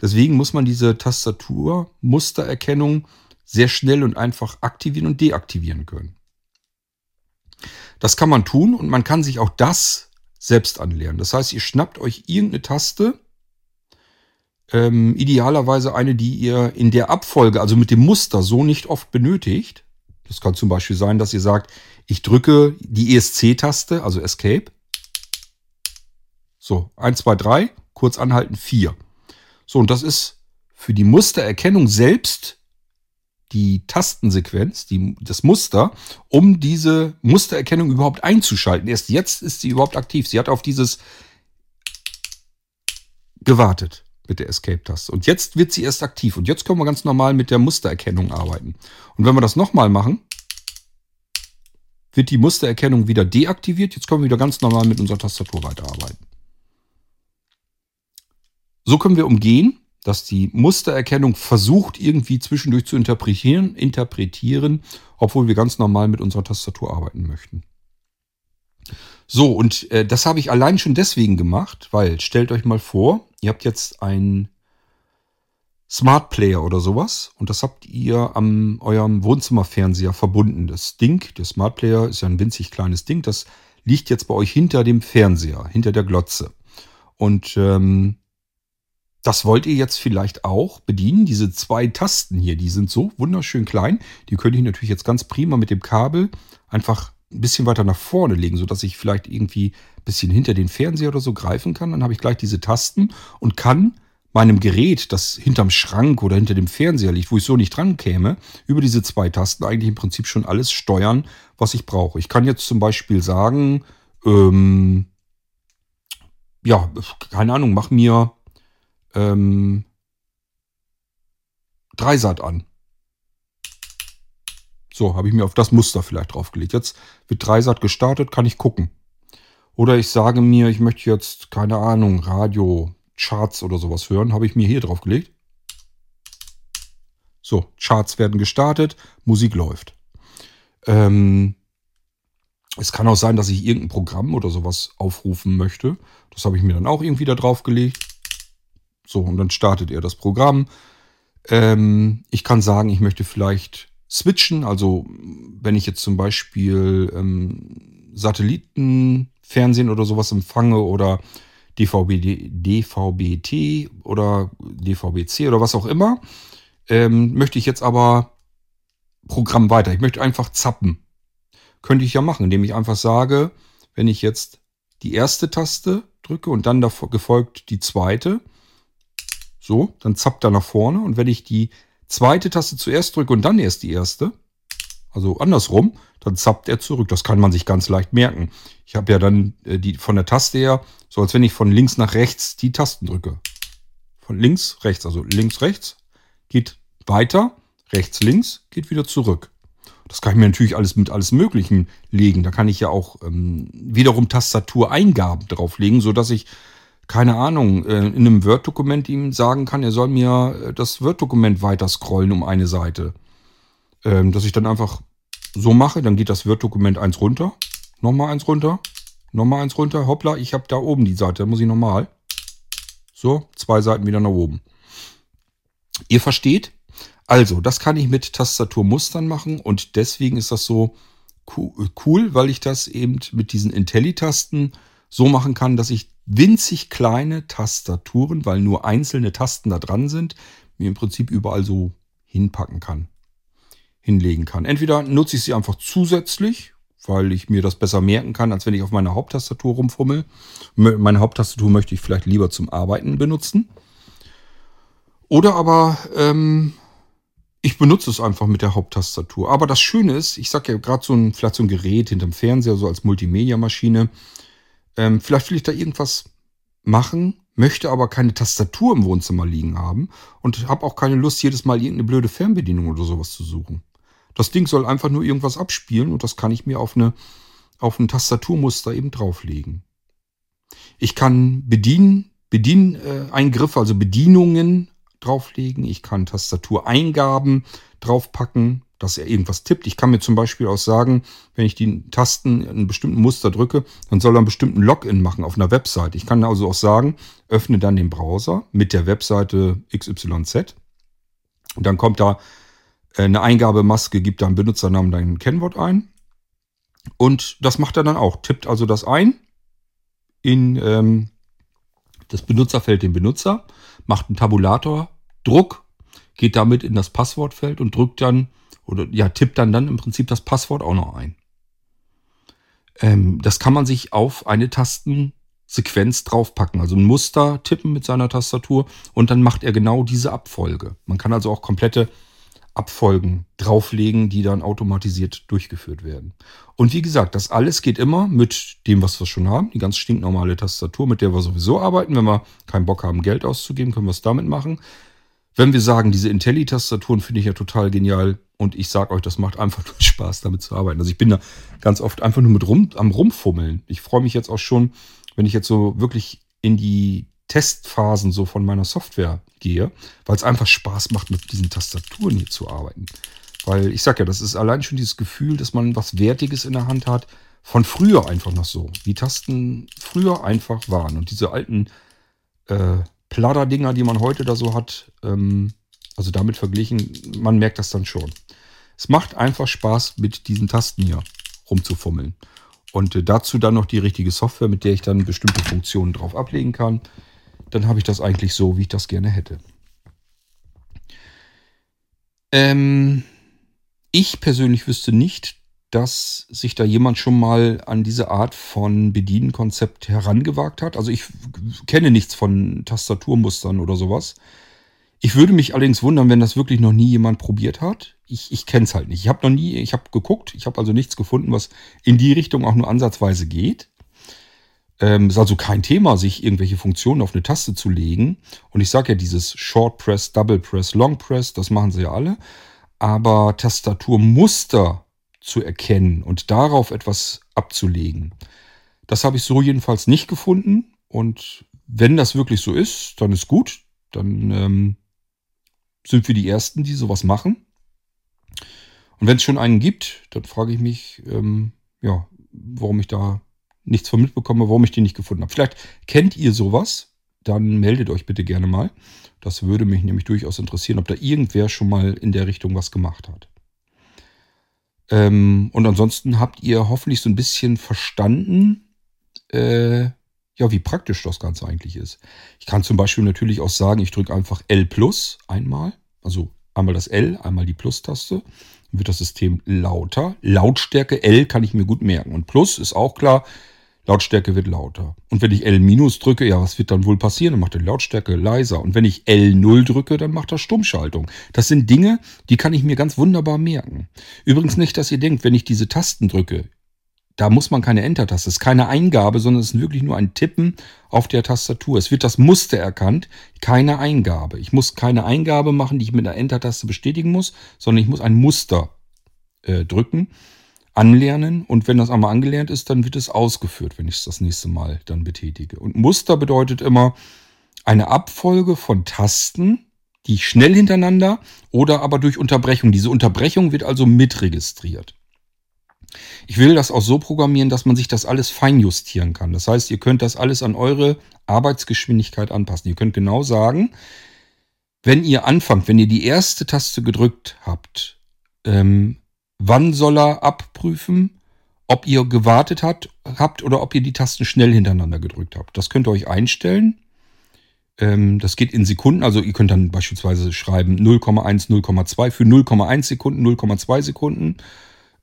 Deswegen muss man diese Tastatur-Mustererkennung sehr schnell und einfach aktivieren und deaktivieren können. Das kann man tun und man kann sich auch das selbst anlernen. Das heißt, ihr schnappt euch irgendeine Taste, ähm, idealerweise eine, die ihr in der Abfolge, also mit dem Muster, so nicht oft benötigt. Das kann zum Beispiel sein, dass ihr sagt, ich drücke die ESC-Taste, also Escape. So, 1, 2, 3, kurz anhalten, 4. So, und das ist für die Mustererkennung selbst die Tastensequenz, die, das Muster, um diese Mustererkennung überhaupt einzuschalten. Erst jetzt ist sie überhaupt aktiv. Sie hat auf dieses gewartet mit der Escape-Taste. Und jetzt wird sie erst aktiv. Und jetzt können wir ganz normal mit der Mustererkennung arbeiten. Und wenn wir das nochmal machen, wird die Mustererkennung wieder deaktiviert. Jetzt können wir wieder ganz normal mit unserer Tastatur weiterarbeiten. So können wir umgehen, dass die Mustererkennung versucht, irgendwie zwischendurch zu interpretieren, interpretieren, obwohl wir ganz normal mit unserer Tastatur arbeiten möchten. So, und äh, das habe ich allein schon deswegen gemacht, weil stellt euch mal vor, ihr habt jetzt ein Smart Player oder sowas und das habt ihr am eurem Wohnzimmerfernseher verbunden. Das Ding, der Smart Player ist ja ein winzig kleines Ding, das liegt jetzt bei euch hinter dem Fernseher, hinter der Glotze. Und ähm, das wollt ihr jetzt vielleicht auch bedienen. Diese zwei Tasten hier, die sind so wunderschön klein. Die könnte ich natürlich jetzt ganz prima mit dem Kabel einfach ein bisschen weiter nach vorne legen, sodass ich vielleicht irgendwie ein bisschen hinter den Fernseher oder so greifen kann. Dann habe ich gleich diese Tasten und kann meinem Gerät, das hinterm Schrank oder hinter dem Fernseher liegt, wo ich so nicht dran käme, über diese zwei Tasten eigentlich im Prinzip schon alles steuern, was ich brauche. Ich kann jetzt zum Beispiel sagen, ähm, ja, keine Ahnung, mach mir ähm, Dreisat an. So, habe ich mir auf das Muster vielleicht draufgelegt. Jetzt wird Dreisat gestartet, kann ich gucken. Oder ich sage mir, ich möchte jetzt, keine Ahnung, Radio, Charts oder sowas hören, habe ich mir hier draufgelegt. So, Charts werden gestartet, Musik läuft. Ähm, es kann auch sein, dass ich irgendein Programm oder sowas aufrufen möchte. Das habe ich mir dann auch irgendwie da draufgelegt. So, und dann startet er das Programm. Ähm, ich kann sagen, ich möchte vielleicht switchen. Also, wenn ich jetzt zum Beispiel ähm, Satellitenfernsehen oder sowas empfange oder DVB, DVB-T oder DVB-C oder was auch immer, ähm, möchte ich jetzt aber Programm weiter. Ich möchte einfach zappen. Könnte ich ja machen, indem ich einfach sage, wenn ich jetzt die erste Taste drücke und dann davor gefolgt die zweite, so, dann zappt er nach vorne. Und wenn ich die zweite Taste zuerst drücke und dann erst die erste, also andersrum, dann zappt er zurück. Das kann man sich ganz leicht merken. Ich habe ja dann äh, die von der Taste her, so als wenn ich von links nach rechts die Tasten drücke. Von links, rechts, also links, rechts, geht weiter, rechts, links, geht wieder zurück. Das kann ich mir natürlich alles mit alles Möglichen legen. Da kann ich ja auch ähm, wiederum Tastatureingaben drauflegen, sodass ich, keine Ahnung, äh, in einem Word-Dokument ihm sagen kann, er soll mir äh, das Word-Dokument weiter scrollen um eine Seite. Ähm, dass ich dann einfach so mache, dann geht das Word-Dokument eins runter, nochmal eins runter, nochmal eins runter, hoppla, ich habe da oben die Seite, da muss ich nochmal. So, zwei Seiten wieder nach oben. Ihr versteht? Also, das kann ich mit Tastaturmustern machen und deswegen ist das so cool, weil ich das eben mit diesen Intelli-Tasten so machen kann, dass ich winzig kleine Tastaturen, weil nur einzelne Tasten da dran sind, mir im Prinzip überall so hinpacken kann, hinlegen kann. Entweder nutze ich sie einfach zusätzlich, weil ich mir das besser merken kann, als wenn ich auf meiner Haupttastatur rumfummel. Meine Haupttastatur möchte ich vielleicht lieber zum Arbeiten benutzen. Oder aber ähm, ich benutze es einfach mit der Haupttastatur. Aber das Schöne ist, ich sage ja gerade so ein, vielleicht so ein Gerät hinterm Fernseher, so als Multimedia-Maschine. Ähm, vielleicht will ich da irgendwas machen, möchte aber keine Tastatur im Wohnzimmer liegen haben und habe auch keine Lust, jedes Mal irgendeine blöde Fernbedienung oder sowas zu suchen. Das Ding soll einfach nur irgendwas abspielen und das kann ich mir auf, eine, auf ein Tastaturmuster eben drauflegen. Ich kann bedienen, Bedieneingriffe, also Bedienungen drauflegen. Ich kann Tastatureingaben draufpacken, dass er irgendwas tippt. Ich kann mir zum Beispiel auch sagen, wenn ich die Tasten in einem bestimmten Muster drücke, dann soll er einen bestimmten Login machen auf einer Webseite. Ich kann also auch sagen, öffne dann den Browser mit der Webseite XYZ. Und dann kommt da eine Eingabemaske, gibt da einen Benutzernamen, dein Kennwort ein. Und das macht er dann auch. Tippt also das ein in ähm, das Benutzerfeld den Benutzer macht einen Tabulator, Druck, geht damit in das Passwortfeld und drückt dann oder ja, tippt dann dann im Prinzip das Passwort auch noch ein. Ähm, das kann man sich auf eine Tastensequenz draufpacken, also ein Muster tippen mit seiner Tastatur und dann macht er genau diese Abfolge. Man kann also auch komplette Abfolgen drauflegen, die dann automatisiert durchgeführt werden. Und wie gesagt, das alles geht immer mit dem, was wir schon haben. Die ganz stinknormale Tastatur, mit der wir sowieso arbeiten. Wenn wir keinen Bock haben, Geld auszugeben, können wir es damit machen. Wenn wir sagen, diese Intelli-Tastaturen finde ich ja total genial und ich sage euch, das macht einfach Spaß, damit zu arbeiten. Also ich bin da ganz oft einfach nur mit rum, am Rumfummeln. Ich freue mich jetzt auch schon, wenn ich jetzt so wirklich in die Testphasen so von meiner Software gehe, weil es einfach Spaß macht, mit diesen Tastaturen hier zu arbeiten. Weil ich sag ja, das ist allein schon dieses Gefühl, dass man was Wertiges in der Hand hat, von früher einfach noch so. Wie Tasten früher einfach waren. Und diese alten äh, Pladderdinger, die man heute da so hat, ähm, also damit verglichen, man merkt das dann schon. Es macht einfach Spaß, mit diesen Tasten hier rumzufummeln. Und äh, dazu dann noch die richtige Software, mit der ich dann bestimmte Funktionen drauf ablegen kann dann habe ich das eigentlich so, wie ich das gerne hätte. Ähm, ich persönlich wüsste nicht, dass sich da jemand schon mal an diese Art von Bedienkonzept herangewagt hat. Also ich kenne nichts von Tastaturmustern oder sowas. Ich würde mich allerdings wundern, wenn das wirklich noch nie jemand probiert hat. Ich, ich kenne es halt nicht. Ich habe noch nie, ich habe geguckt, ich habe also nichts gefunden, was in die Richtung auch nur ansatzweise geht. Ähm, ist also kein Thema, sich irgendwelche Funktionen auf eine Taste zu legen. Und ich sage ja, dieses Short Press, Double Press, Long Press, das machen sie ja alle. Aber Tastaturmuster zu erkennen und darauf etwas abzulegen, das habe ich so jedenfalls nicht gefunden. Und wenn das wirklich so ist, dann ist gut. Dann ähm, sind wir die Ersten, die sowas machen. Und wenn es schon einen gibt, dann frage ich mich, ähm, ja, warum ich da nichts von mitbekomme, warum ich den nicht gefunden habe. Vielleicht kennt ihr sowas, dann meldet euch bitte gerne mal. Das würde mich nämlich durchaus interessieren, ob da irgendwer schon mal in der Richtung was gemacht hat. Ähm, und ansonsten habt ihr hoffentlich so ein bisschen verstanden, äh, ja, wie praktisch das Ganze eigentlich ist. Ich kann zum Beispiel natürlich auch sagen, ich drücke einfach L plus einmal, also einmal das L, einmal die Plus-Taste wird das System lauter. Lautstärke L kann ich mir gut merken. Und Plus ist auch klar, Lautstärke wird lauter. Und wenn ich L minus drücke, ja, was wird dann wohl passieren? Dann macht er Lautstärke leiser. Und wenn ich L0 drücke, dann macht er Stummschaltung. Das sind Dinge, die kann ich mir ganz wunderbar merken. Übrigens nicht, dass ihr denkt, wenn ich diese Tasten drücke, da muss man keine Enter-Taste. Es ist keine Eingabe, sondern es ist wirklich nur ein Tippen auf der Tastatur. Es wird das Muster erkannt, keine Eingabe. Ich muss keine Eingabe machen, die ich mit einer Enter-Taste bestätigen muss, sondern ich muss ein Muster äh, drücken, anlernen und wenn das einmal angelernt ist, dann wird es ausgeführt, wenn ich es das nächste Mal dann betätige. Und Muster bedeutet immer eine Abfolge von Tasten, die schnell hintereinander oder aber durch Unterbrechung. Diese Unterbrechung wird also mitregistriert. Ich will das auch so programmieren, dass man sich das alles feinjustieren kann. Das heißt, ihr könnt das alles an eure Arbeitsgeschwindigkeit anpassen. Ihr könnt genau sagen, wenn ihr anfangt, wenn ihr die erste Taste gedrückt habt, ähm, wann soll er abprüfen, ob ihr gewartet hat, habt oder ob ihr die Tasten schnell hintereinander gedrückt habt. Das könnt ihr euch einstellen. Ähm, das geht in Sekunden, also ihr könnt dann beispielsweise schreiben 0,1, 0,2 für 0,1 Sekunden, 0,2 Sekunden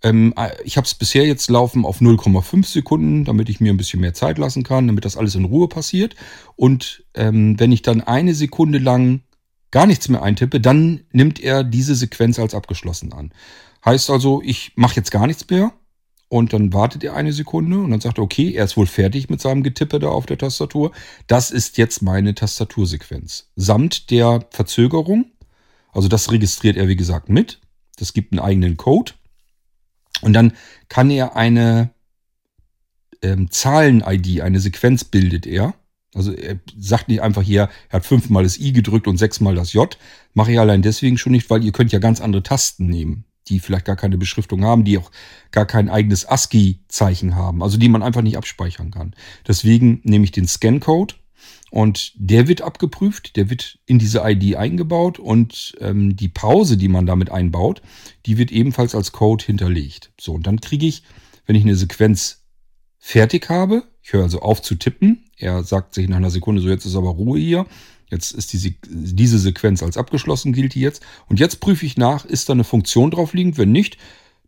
ähm, äh, ich habe es bisher jetzt laufen auf 0,5 Sekunden, damit ich mir ein bisschen mehr Zeit lassen kann, damit das alles in Ruhe passiert. Und ähm, wenn ich dann eine Sekunde lang gar nichts mehr eintippe, dann nimmt er diese Sequenz als abgeschlossen an. Heißt also, ich mache jetzt gar nichts mehr und dann wartet er eine Sekunde und dann sagt er, okay, er ist wohl fertig mit seinem Getippe da auf der Tastatur. Das ist jetzt meine Tastatursequenz. Samt der Verzögerung. Also das registriert er, wie gesagt, mit. Das gibt einen eigenen Code. Und dann kann er eine ähm, Zahlen-ID, eine Sequenz bildet er. Also er sagt nicht einfach hier, er hat fünfmal das I gedrückt und sechsmal das J. Mache ich allein deswegen schon nicht, weil ihr könnt ja ganz andere Tasten nehmen, die vielleicht gar keine Beschriftung haben, die auch gar kein eigenes ASCII-Zeichen haben, also die man einfach nicht abspeichern kann. Deswegen nehme ich den Scan-Code und der wird abgeprüft, der wird in diese ID eingebaut und ähm, die Pause, die man damit einbaut, die wird ebenfalls als Code hinterlegt. So, und dann kriege ich, wenn ich eine Sequenz fertig habe, ich höre also auf zu tippen, er sagt sich nach einer Sekunde, so jetzt ist aber Ruhe hier, jetzt ist diese, diese Sequenz als abgeschlossen, gilt die jetzt. Und jetzt prüfe ich nach, ist da eine Funktion drauf liegend, wenn nicht,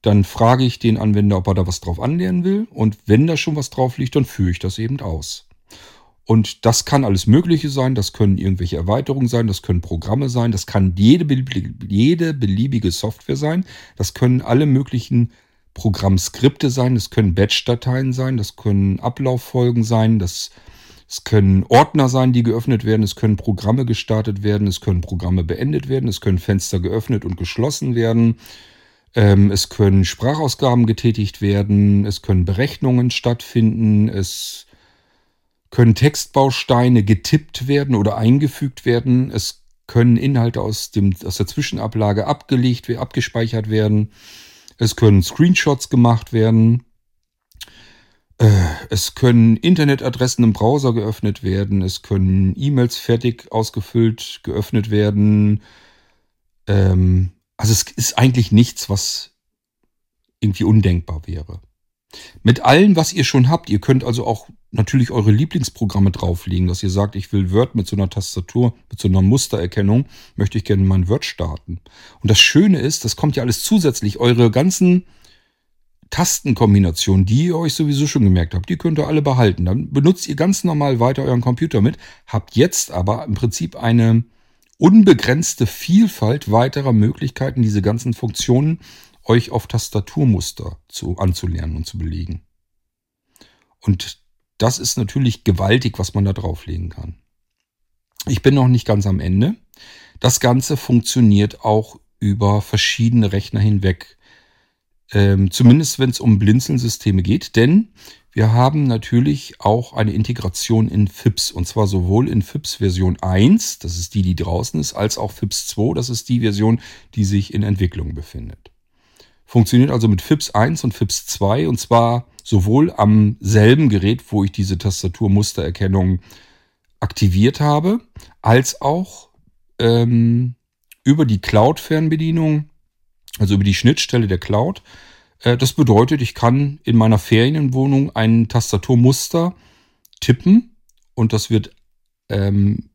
dann frage ich den Anwender, ob er da was drauf anlernen will. Und wenn da schon was drauf liegt, dann führe ich das eben aus. Und das kann alles Mögliche sein, das können irgendwelche Erweiterungen sein, das können Programme sein, das kann jede, jede beliebige Software sein, das können alle möglichen Programmskripte sein, das können Batch-Dateien sein, das können Ablauffolgen sein, das, es können Ordner sein, die geöffnet werden, es können Programme gestartet werden, es können Programme beendet werden, es können Fenster geöffnet und geschlossen werden, ähm, es können Sprachausgaben getätigt werden, es können Berechnungen stattfinden, es können Textbausteine getippt werden oder eingefügt werden. Es können Inhalte aus, dem, aus der Zwischenablage abgelegt, abgespeichert werden. Es können Screenshots gemacht werden. Äh, es können Internetadressen im Browser geöffnet werden. Es können E-Mails fertig ausgefüllt geöffnet werden. Ähm, also es ist eigentlich nichts, was irgendwie undenkbar wäre. Mit allem, was ihr schon habt, ihr könnt also auch natürlich eure Lieblingsprogramme drauflegen, dass ihr sagt, ich will Word mit so einer Tastatur, mit so einer Mustererkennung, möchte ich gerne mein Word starten. Und das Schöne ist, das kommt ja alles zusätzlich, eure ganzen Tastenkombinationen, die ihr euch sowieso schon gemerkt habt, die könnt ihr alle behalten. Dann benutzt ihr ganz normal weiter euren Computer mit, habt jetzt aber im Prinzip eine unbegrenzte Vielfalt weiterer Möglichkeiten, diese ganzen Funktionen euch auf Tastaturmuster zu, anzulernen und zu belegen. Und das ist natürlich gewaltig, was man da drauflegen kann. Ich bin noch nicht ganz am Ende. Das Ganze funktioniert auch über verschiedene Rechner hinweg. Ähm, zumindest wenn es um Blinzeln-Systeme geht, denn wir haben natürlich auch eine Integration in FIPS und zwar sowohl in FIPS Version 1, das ist die, die draußen ist, als auch FIPS 2, das ist die Version, die sich in Entwicklung befindet. Funktioniert also mit FIPS 1 und FIPS 2 und zwar sowohl am selben Gerät, wo ich diese Tastaturmustererkennung aktiviert habe, als auch ähm, über die Cloud-Fernbedienung, also über die Schnittstelle der Cloud. Äh, das bedeutet, ich kann in meiner Ferienwohnung ein Tastaturmuster tippen und das wird ähm,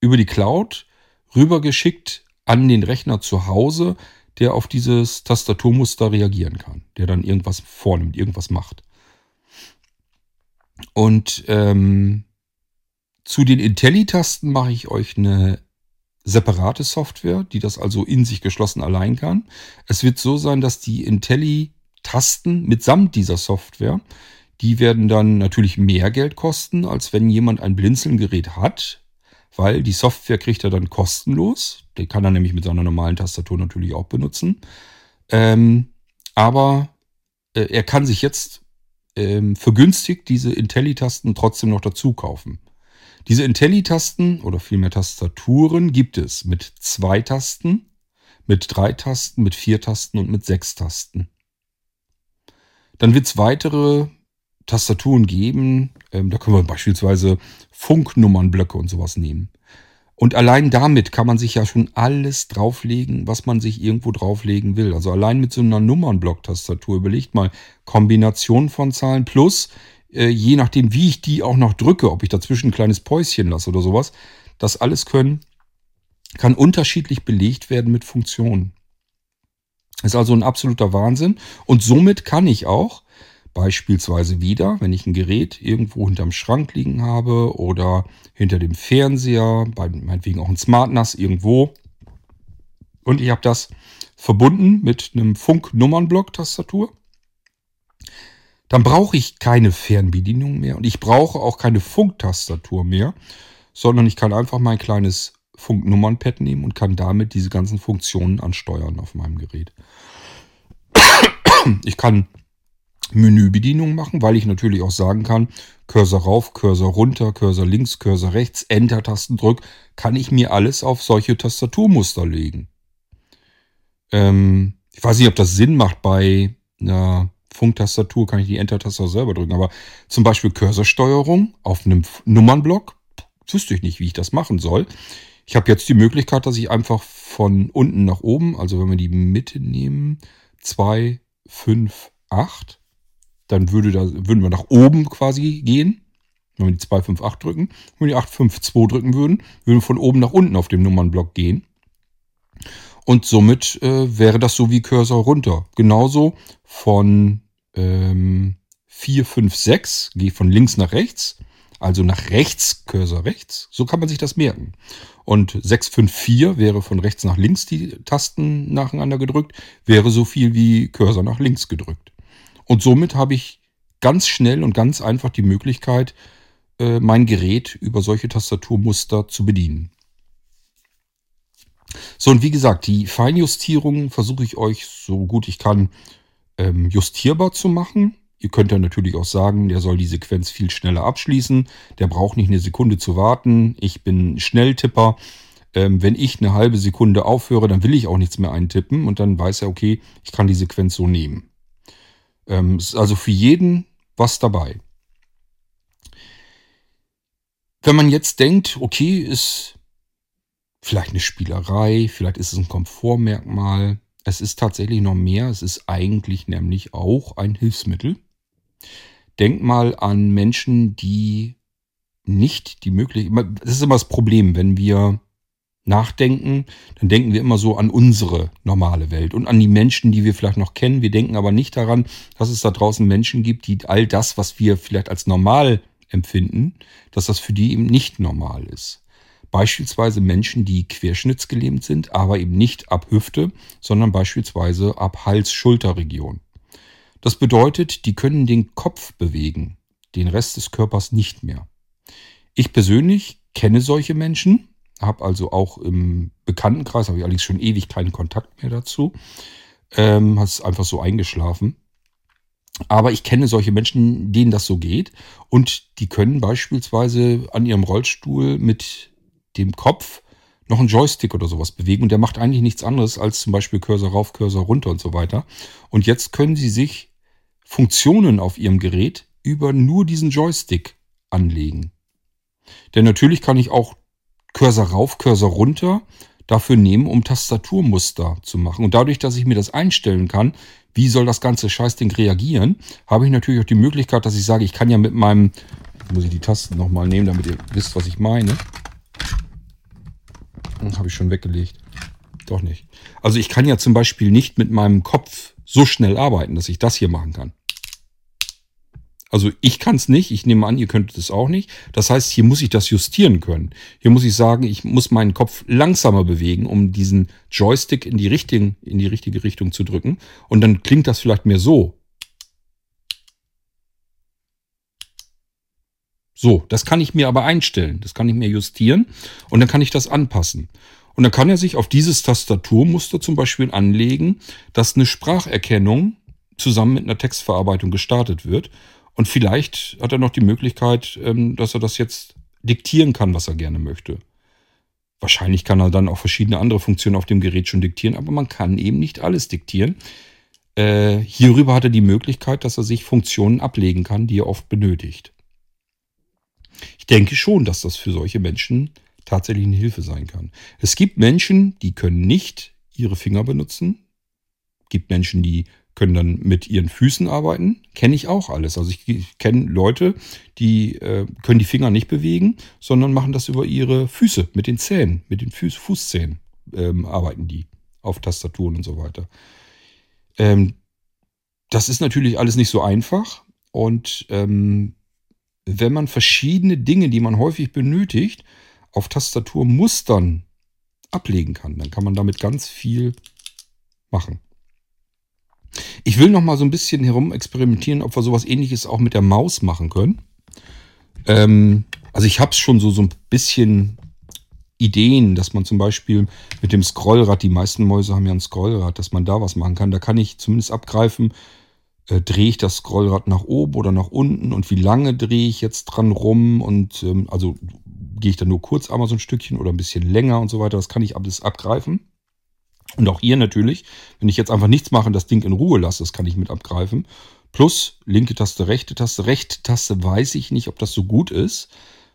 über die Cloud rübergeschickt an den Rechner zu Hause, der auf dieses Tastaturmuster reagieren kann, der dann irgendwas vornimmt, irgendwas macht. Und ähm, zu den Intelli-Tasten mache ich euch eine separate Software, die das also in sich geschlossen allein kann. Es wird so sein, dass die Intelli-Tasten mitsamt dieser Software, die werden dann natürlich mehr Geld kosten, als wenn jemand ein Blinzelgerät hat, weil die Software kriegt er dann kostenlos. Den kann er nämlich mit seiner normalen Tastatur natürlich auch benutzen. Ähm, aber äh, er kann sich jetzt ähm, vergünstigt diese Intelli-Tasten trotzdem noch dazu kaufen. Diese Intelli-Tasten oder vielmehr Tastaturen gibt es mit zwei Tasten, mit drei Tasten, mit vier Tasten und mit sechs Tasten. Dann wird es weitere Tastaturen geben. Ähm, da können wir beispielsweise Funknummernblöcke und sowas nehmen. Und allein damit kann man sich ja schon alles drauflegen, was man sich irgendwo drauflegen will. Also allein mit so einer Nummernblock-Tastatur überlegt mal Kombination von Zahlen plus äh, je nachdem, wie ich die auch noch drücke, ob ich dazwischen ein kleines Päuschen lasse oder sowas, das alles können, kann unterschiedlich belegt werden mit Funktionen. Ist also ein absoluter Wahnsinn. Und somit kann ich auch beispielsweise wieder, wenn ich ein Gerät irgendwo hinterm Schrank liegen habe oder hinter dem Fernseher, bei, meinetwegen auch ein Smart NAS irgendwo, und ich habe das verbunden mit einem Funknummernblock-Tastatur, dann brauche ich keine Fernbedienung mehr und ich brauche auch keine Funktastatur mehr, sondern ich kann einfach mein kleines Funknummernpad nehmen und kann damit diese ganzen Funktionen ansteuern auf meinem Gerät. Ich kann Menübedienung machen, weil ich natürlich auch sagen kann, Cursor rauf, Cursor runter, Cursor links, Cursor rechts, Enter-Tasten drück, kann ich mir alles auf solche Tastaturmuster legen. Ähm, ich weiß nicht, ob das Sinn macht bei einer Funktastatur kann ich die Enter-Taste selber drücken. Aber zum Beispiel Cursorsteuerung auf einem Nummernblock, wüsste ich nicht, wie ich das machen soll. Ich habe jetzt die Möglichkeit, dass ich einfach von unten nach oben, also wenn wir die Mitte nehmen, 2, 5, 8, dann würde da, würden wir nach oben quasi gehen. Wenn wir die 2, 5, 8 drücken, wenn wir die 8, 5, 2 drücken würden, würden wir von oben nach unten auf dem Nummernblock gehen. Und somit äh, wäre das so wie Cursor runter. Genauso von ähm, 4, 5, 6, gehe von links nach rechts, also nach rechts, Cursor rechts. So kann man sich das merken. Und 6, 5, 4 wäre von rechts nach links die Tasten nacheinander gedrückt, wäre so viel wie Cursor nach links gedrückt. Und somit habe ich ganz schnell und ganz einfach die Möglichkeit, äh, mein Gerät über solche Tastaturmuster zu bedienen. So, und wie gesagt, die Feinjustierung versuche ich euch so gut ich kann ähm, justierbar zu machen. Ihr könnt ja natürlich auch sagen, der soll die Sequenz viel schneller abschließen. Der braucht nicht eine Sekunde zu warten. Ich bin Schnelltipper. Ähm, wenn ich eine halbe Sekunde aufhöre, dann will ich auch nichts mehr eintippen und dann weiß er, okay, ich kann die Sequenz so nehmen. Ähm, ist also für jeden was dabei. Wenn man jetzt denkt, okay, ist vielleicht eine Spielerei, vielleicht ist es ein Komfortmerkmal, es ist tatsächlich noch mehr. Es ist eigentlich nämlich auch ein Hilfsmittel. Denk mal an Menschen, die nicht die Möglichkeit. Das ist immer das Problem, wenn wir nachdenken, dann denken wir immer so an unsere normale Welt und an die Menschen, die wir vielleicht noch kennen. Wir denken aber nicht daran, dass es da draußen Menschen gibt, die all das, was wir vielleicht als normal empfinden, dass das für die eben nicht normal ist. Beispielsweise Menschen, die querschnittsgelähmt sind, aber eben nicht ab Hüfte, sondern beispielsweise ab Hals-Schulterregion. Das bedeutet, die können den Kopf bewegen, den Rest des Körpers nicht mehr. Ich persönlich kenne solche Menschen, habe also auch im Bekanntenkreis, habe ich allerdings schon ewig keinen Kontakt mehr dazu, ähm, hat es einfach so eingeschlafen. Aber ich kenne solche Menschen, denen das so geht. Und die können beispielsweise an ihrem Rollstuhl mit dem Kopf noch einen Joystick oder sowas bewegen. Und der macht eigentlich nichts anderes als zum Beispiel Cursor rauf, Cursor runter und so weiter. Und jetzt können sie sich Funktionen auf ihrem Gerät über nur diesen Joystick anlegen. Denn natürlich kann ich auch Cursor rauf, Cursor runter dafür nehmen, um Tastaturmuster zu machen. Und dadurch, dass ich mir das einstellen kann, wie soll das ganze Scheißding reagieren, habe ich natürlich auch die Möglichkeit, dass ich sage, ich kann ja mit meinem, muss ich die Tasten nochmal nehmen, damit ihr wisst, was ich meine. Hm, habe ich schon weggelegt. Doch nicht. Also ich kann ja zum Beispiel nicht mit meinem Kopf so schnell arbeiten, dass ich das hier machen kann. Also ich kann es nicht, ich nehme an, ihr könntet es auch nicht. Das heißt, hier muss ich das justieren können. Hier muss ich sagen, ich muss meinen Kopf langsamer bewegen, um diesen Joystick in die, richtigen, in die richtige Richtung zu drücken. Und dann klingt das vielleicht mehr so. So, das kann ich mir aber einstellen. Das kann ich mir justieren und dann kann ich das anpassen. Und dann kann er sich auf dieses Tastaturmuster zum Beispiel anlegen, dass eine Spracherkennung zusammen mit einer Textverarbeitung gestartet wird. Und vielleicht hat er noch die Möglichkeit, ähm, dass er das jetzt diktieren kann, was er gerne möchte. Wahrscheinlich kann er dann auch verschiedene andere Funktionen auf dem Gerät schon diktieren, aber man kann eben nicht alles diktieren. Äh, hierüber hat er die Möglichkeit, dass er sich Funktionen ablegen kann, die er oft benötigt. Ich denke schon, dass das für solche Menschen tatsächlich eine Hilfe sein kann. Es gibt Menschen, die können nicht ihre Finger benutzen. Es gibt Menschen, die können dann mit ihren Füßen arbeiten. Kenne ich auch alles. Also ich kenne Leute, die äh, können die Finger nicht bewegen, sondern machen das über ihre Füße, mit den Zähnen, mit den Fuß Fußzähnen ähm, arbeiten die auf Tastaturen und so weiter. Ähm, das ist natürlich alles nicht so einfach. Und ähm, wenn man verschiedene Dinge, die man häufig benötigt, auf Tastaturmustern ablegen kann, dann kann man damit ganz viel machen. Ich will noch mal so ein bisschen herum experimentieren, ob wir sowas ähnliches auch mit der Maus machen können. Ähm, also ich habe es schon so, so ein bisschen Ideen, dass man zum Beispiel mit dem Scrollrad, die meisten Mäuse haben ja ein Scrollrad, dass man da was machen kann. Da kann ich zumindest abgreifen, drehe ich das Scrollrad nach oben oder nach unten und wie lange drehe ich jetzt dran rum und ähm, also gehe ich da nur kurz einmal so ein Stückchen oder ein bisschen länger und so weiter. Das kann ich alles abgreifen. Und auch ihr natürlich, wenn ich jetzt einfach nichts mache und das Ding in Ruhe lasse, das kann ich mit abgreifen. Plus linke Taste, rechte Taste. Rechte Taste weiß ich nicht, ob das so gut ist,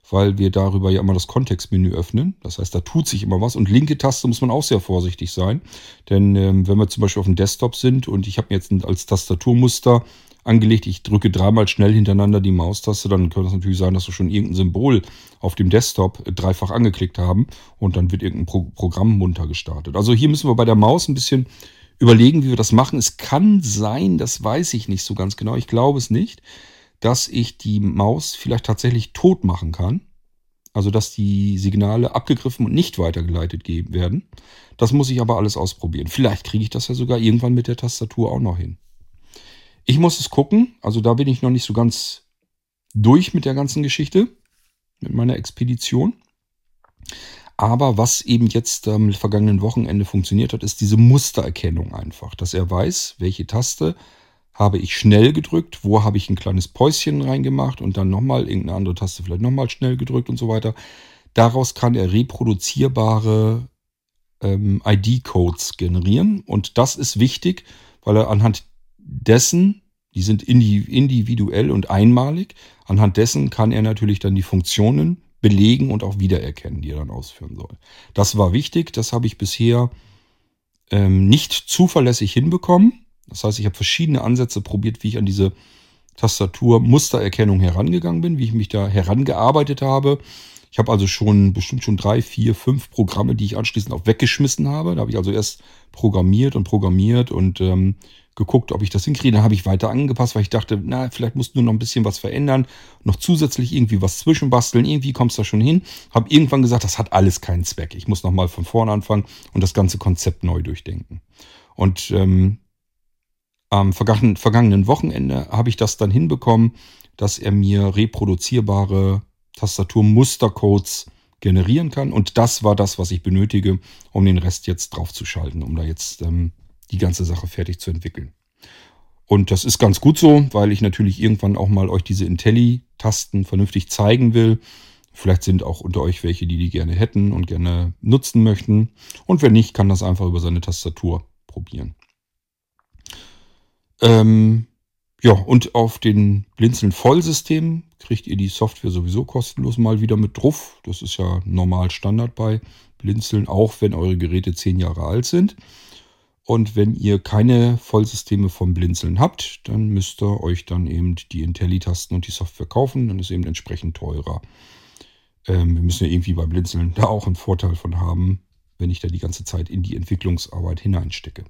weil wir darüber ja immer das Kontextmenü öffnen. Das heißt, da tut sich immer was. Und linke Taste muss man auch sehr vorsichtig sein. Denn ähm, wenn wir zum Beispiel auf dem Desktop sind und ich habe mir jetzt als Tastaturmuster angelegt, ich drücke dreimal schnell hintereinander die Maustaste, dann könnte es natürlich sein, dass wir schon irgendein Symbol auf dem Desktop dreifach angeklickt haben und dann wird irgendein Pro Programm munter gestartet. Also hier müssen wir bei der Maus ein bisschen überlegen, wie wir das machen. Es kann sein, das weiß ich nicht so ganz genau, ich glaube es nicht, dass ich die Maus vielleicht tatsächlich tot machen kann. Also dass die Signale abgegriffen und nicht weitergeleitet werden. Das muss ich aber alles ausprobieren. Vielleicht kriege ich das ja sogar irgendwann mit der Tastatur auch noch hin. Ich muss es gucken. Also da bin ich noch nicht so ganz durch mit der ganzen Geschichte, mit meiner Expedition. Aber was eben jetzt am vergangenen Wochenende funktioniert hat, ist diese Mustererkennung einfach, dass er weiß, welche Taste habe ich schnell gedrückt, wo habe ich ein kleines Päuschen reingemacht und dann nochmal irgendeine andere Taste vielleicht nochmal schnell gedrückt und so weiter. Daraus kann er reproduzierbare ähm, ID-Codes generieren und das ist wichtig, weil er anhand dessen, die sind individuell und einmalig, anhand dessen kann er natürlich dann die Funktionen belegen und auch wiedererkennen, die er dann ausführen soll. Das war wichtig, das habe ich bisher ähm, nicht zuverlässig hinbekommen. Das heißt, ich habe verschiedene Ansätze probiert, wie ich an diese Tastatur-Mustererkennung herangegangen bin, wie ich mich da herangearbeitet habe. Ich habe also schon bestimmt schon drei, vier, fünf Programme, die ich anschließend auch weggeschmissen habe. Da habe ich also erst programmiert und programmiert und ähm, geguckt, ob ich das hinkriege. Dann habe ich weiter angepasst, weil ich dachte, na, vielleicht musst du noch ein bisschen was verändern, noch zusätzlich irgendwie was zwischenbasteln, irgendwie kommst du da schon hin. Habe irgendwann gesagt, das hat alles keinen Zweck. Ich muss nochmal von vorne anfangen und das ganze Konzept neu durchdenken. Und ähm, am vergangenen, vergangenen Wochenende habe ich das dann hinbekommen, dass er mir reproduzierbare Tastaturmustercodes generieren kann. Und das war das, was ich benötige, um den Rest jetzt draufzuschalten, um da jetzt ähm, die ganze Sache fertig zu entwickeln. Und das ist ganz gut so, weil ich natürlich irgendwann auch mal euch diese Intelli-Tasten vernünftig zeigen will. Vielleicht sind auch unter euch welche, die die gerne hätten und gerne nutzen möchten. Und wenn nicht, kann das einfach über seine Tastatur probieren. Ähm, ja, und auf den Blinzeln Vollsystem kriegt ihr die Software sowieso kostenlos mal wieder mit drauf. Das ist ja normal Standard bei Blinzeln, auch wenn eure Geräte zehn Jahre alt sind. Und wenn ihr keine Vollsysteme vom Blinzeln habt, dann müsst ihr euch dann eben die Intelli-Tasten und die Software kaufen. Dann ist eben entsprechend teurer. Ähm, wir müssen ja irgendwie bei Blinzeln da auch einen Vorteil von haben, wenn ich da die ganze Zeit in die Entwicklungsarbeit hineinstecke.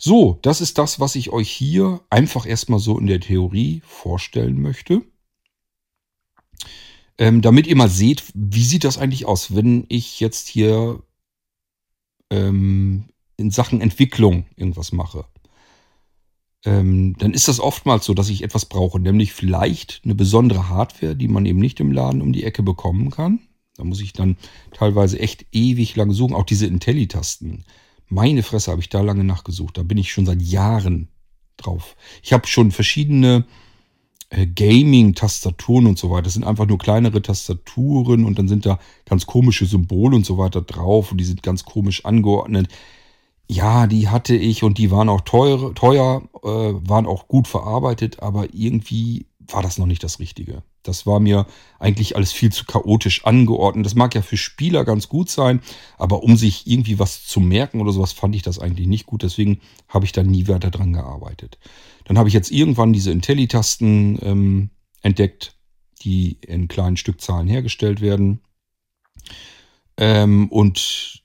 So, das ist das, was ich euch hier einfach erstmal so in der Theorie vorstellen möchte. Ähm, damit ihr mal seht, wie sieht das eigentlich aus, wenn ich jetzt hier ähm, in Sachen Entwicklung irgendwas mache. Ähm, dann ist das oftmals so, dass ich etwas brauche, nämlich vielleicht eine besondere Hardware, die man eben nicht im Laden um die Ecke bekommen kann. Da muss ich dann teilweise echt ewig lang suchen. Auch diese Intelli-Tasten meine Fresse, habe ich da lange nachgesucht. Da bin ich schon seit Jahren drauf. Ich habe schon verschiedene äh, Gaming-Tastaturen und so weiter. Das sind einfach nur kleinere Tastaturen und dann sind da ganz komische Symbole und so weiter drauf und die sind ganz komisch angeordnet. Ja, die hatte ich und die waren auch teuer, teuer äh, waren auch gut verarbeitet, aber irgendwie war das noch nicht das Richtige. Das war mir eigentlich alles viel zu chaotisch angeordnet. Das mag ja für Spieler ganz gut sein, aber um sich irgendwie was zu merken oder sowas fand ich das eigentlich nicht gut. Deswegen habe ich da nie weiter dran gearbeitet. Dann habe ich jetzt irgendwann diese Intelli-Tasten ähm, entdeckt, die in kleinen Stückzahlen hergestellt werden. Ähm, und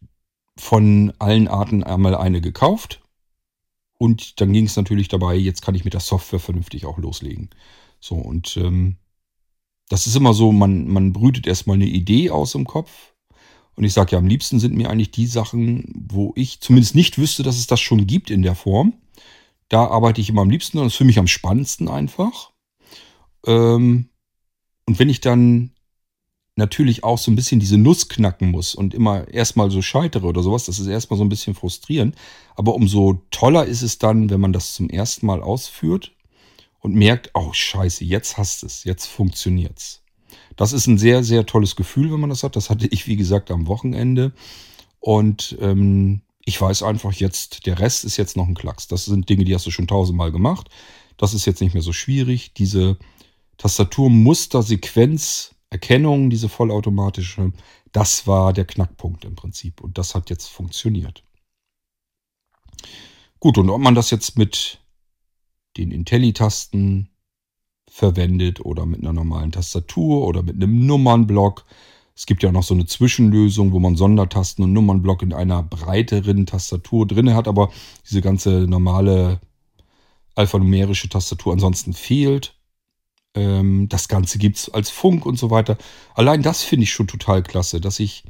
von allen Arten einmal eine gekauft. Und dann ging es natürlich dabei, jetzt kann ich mit der Software vernünftig auch loslegen. So, und ähm, das ist immer so, man, man brütet erstmal eine Idee aus im Kopf. Und ich sage ja, am liebsten sind mir eigentlich die Sachen, wo ich zumindest nicht wüsste, dass es das schon gibt in der Form. Da arbeite ich immer am liebsten und das ist für mich am spannendsten einfach. Ähm, und wenn ich dann natürlich auch so ein bisschen diese Nuss knacken muss und immer erstmal so scheitere oder sowas, das ist erstmal so ein bisschen frustrierend. Aber umso toller ist es dann, wenn man das zum ersten Mal ausführt und merkt, oh scheiße, jetzt hast es, jetzt funktioniert's. Das ist ein sehr, sehr tolles Gefühl, wenn man das hat. Das hatte ich, wie gesagt, am Wochenende. Und ähm, ich weiß einfach jetzt, der Rest ist jetzt noch ein Klacks. Das sind Dinge, die hast du schon tausendmal gemacht. Das ist jetzt nicht mehr so schwierig. Diese Tastaturmuster-Sequenz-Erkennung, diese vollautomatische, das war der Knackpunkt im Prinzip. Und das hat jetzt funktioniert. Gut, und ob man das jetzt mit den Intelli-Tasten verwendet oder mit einer normalen Tastatur oder mit einem Nummernblock. Es gibt ja noch so eine Zwischenlösung, wo man Sondertasten und Nummernblock in einer breiteren Tastatur drin hat, aber diese ganze normale alphanumerische Tastatur ansonsten fehlt. Ähm, das Ganze gibt es als Funk und so weiter. Allein das finde ich schon total klasse, dass ich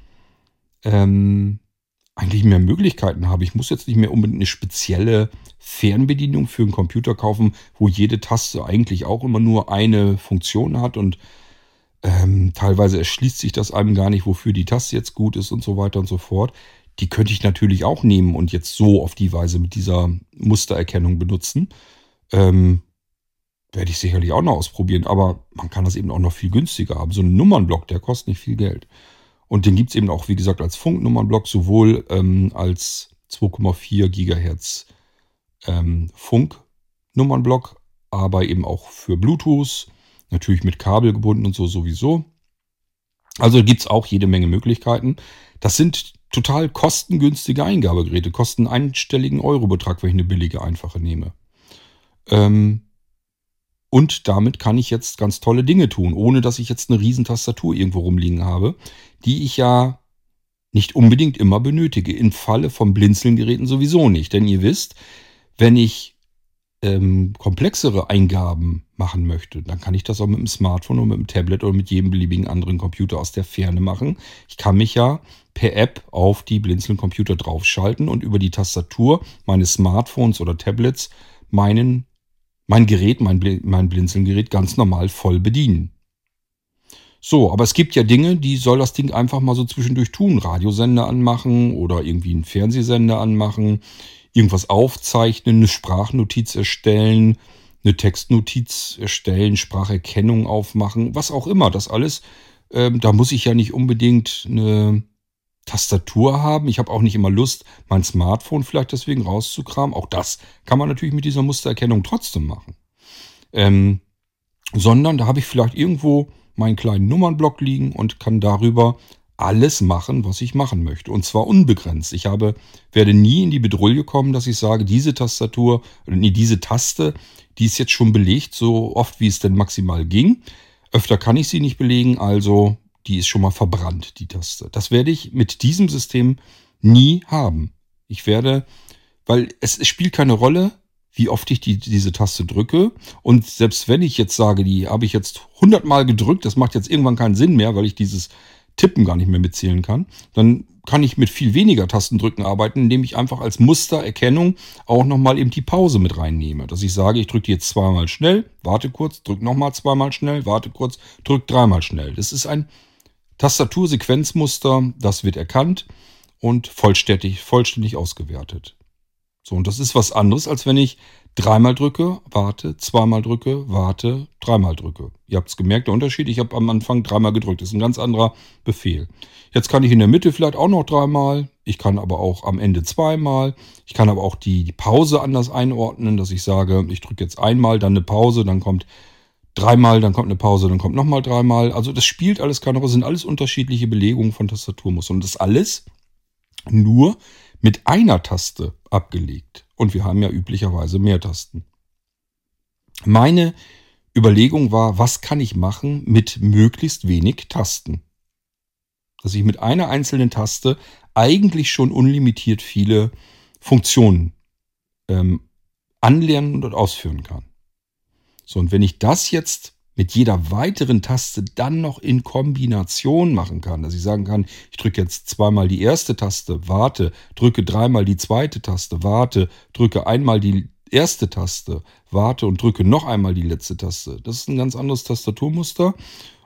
ähm, eigentlich mehr Möglichkeiten habe. Ich muss jetzt nicht mehr unbedingt eine spezielle Fernbedienung für einen Computer kaufen, wo jede Taste eigentlich auch immer nur eine Funktion hat und ähm, teilweise erschließt sich das einem gar nicht, wofür die Taste jetzt gut ist und so weiter und so fort. Die könnte ich natürlich auch nehmen und jetzt so auf die Weise mit dieser Mustererkennung benutzen. Ähm, werde ich sicherlich auch noch ausprobieren, aber man kann das eben auch noch viel günstiger haben. So ein Nummernblock, der kostet nicht viel Geld. Und den gibt es eben auch, wie gesagt, als Funknummernblock, sowohl ähm, als 2,4 Gigahertz ähm, Funknummernblock, aber eben auch für Bluetooth, natürlich mit Kabel gebunden und so sowieso. Also gibt es auch jede Menge Möglichkeiten. Das sind total kostengünstige Eingabegeräte, kosten einstelligen Eurobetrag, wenn ich eine billige, einfache nehme. Ähm, und damit kann ich jetzt ganz tolle Dinge tun, ohne dass ich jetzt eine Riesentastatur irgendwo rumliegen habe, die ich ja nicht unbedingt immer benötige. Im Falle von Blinzelgeräten sowieso nicht. Denn ihr wisst, wenn ich ähm, komplexere Eingaben machen möchte, dann kann ich das auch mit dem Smartphone oder mit dem Tablet oder mit jedem beliebigen anderen Computer aus der Ferne machen. Ich kann mich ja per App auf die Blinzeln-Computer draufschalten und über die Tastatur meines Smartphones oder Tablets meinen mein Gerät, mein, Bl mein Blinzelgerät ganz normal voll bedienen. So, aber es gibt ja Dinge, die soll das Ding einfach mal so zwischendurch tun. Radiosender anmachen oder irgendwie einen Fernsehsender anmachen, irgendwas aufzeichnen, eine Sprachnotiz erstellen, eine Textnotiz erstellen, Spracherkennung aufmachen, was auch immer. Das alles, ähm, da muss ich ja nicht unbedingt eine Tastatur haben. Ich habe auch nicht immer Lust, mein Smartphone vielleicht deswegen rauszukramen. Auch das kann man natürlich mit dieser Mustererkennung trotzdem machen. Ähm, sondern da habe ich vielleicht irgendwo meinen kleinen Nummernblock liegen und kann darüber alles machen, was ich machen möchte. Und zwar unbegrenzt. Ich habe, werde nie in die Bedrulle kommen, dass ich sage, diese Tastatur, nee, diese Taste, die ist jetzt schon belegt, so oft wie es denn maximal ging. Öfter kann ich sie nicht belegen, also die ist schon mal verbrannt, die Taste. Das werde ich mit diesem System nie haben. Ich werde, weil es, spielt keine Rolle, wie oft ich die, diese Taste drücke. Und selbst wenn ich jetzt sage, die habe ich jetzt hundertmal gedrückt, das macht jetzt irgendwann keinen Sinn mehr, weil ich dieses Tippen gar nicht mehr mitzählen kann, dann kann ich mit viel weniger Tastendrücken arbeiten, indem ich einfach als Mustererkennung auch nochmal eben die Pause mit reinnehme. Dass ich sage, ich drücke jetzt zweimal schnell, warte kurz, drücke nochmal zweimal schnell, warte kurz, drücke dreimal schnell. Das ist ein Tastatursequenzmuster, das wird erkannt und vollständig, vollständig ausgewertet. So, und das ist was anderes, als wenn ich dreimal drücke, warte, zweimal drücke, warte, dreimal drücke. Ihr habt es gemerkt, der Unterschied, ich habe am Anfang dreimal gedrückt. Das ist ein ganz anderer Befehl. Jetzt kann ich in der Mitte vielleicht auch noch dreimal. Ich kann aber auch am Ende zweimal. Ich kann aber auch die, die Pause anders einordnen, dass ich sage, ich drücke jetzt einmal, dann eine Pause, dann kommt dreimal, dann kommt eine Pause, dann kommt nochmal dreimal. Also das spielt alles keine Rolle, sind alles unterschiedliche Belegungen von Tastaturmustern. Und das alles nur mit einer Taste abgelegt. Und wir haben ja üblicherweise mehr Tasten. Meine Überlegung war, was kann ich machen mit möglichst wenig Tasten? Dass ich mit einer einzelnen Taste eigentlich schon unlimitiert viele Funktionen ähm, anlernen und ausführen kann. So, und wenn ich das jetzt mit jeder weiteren Taste dann noch in Kombination machen kann, dass ich sagen kann, ich drücke jetzt zweimal die erste Taste, warte, drücke dreimal die zweite Taste, warte, drücke einmal die erste Taste, warte und drücke noch einmal die letzte Taste. Das ist ein ganz anderes Tastaturmuster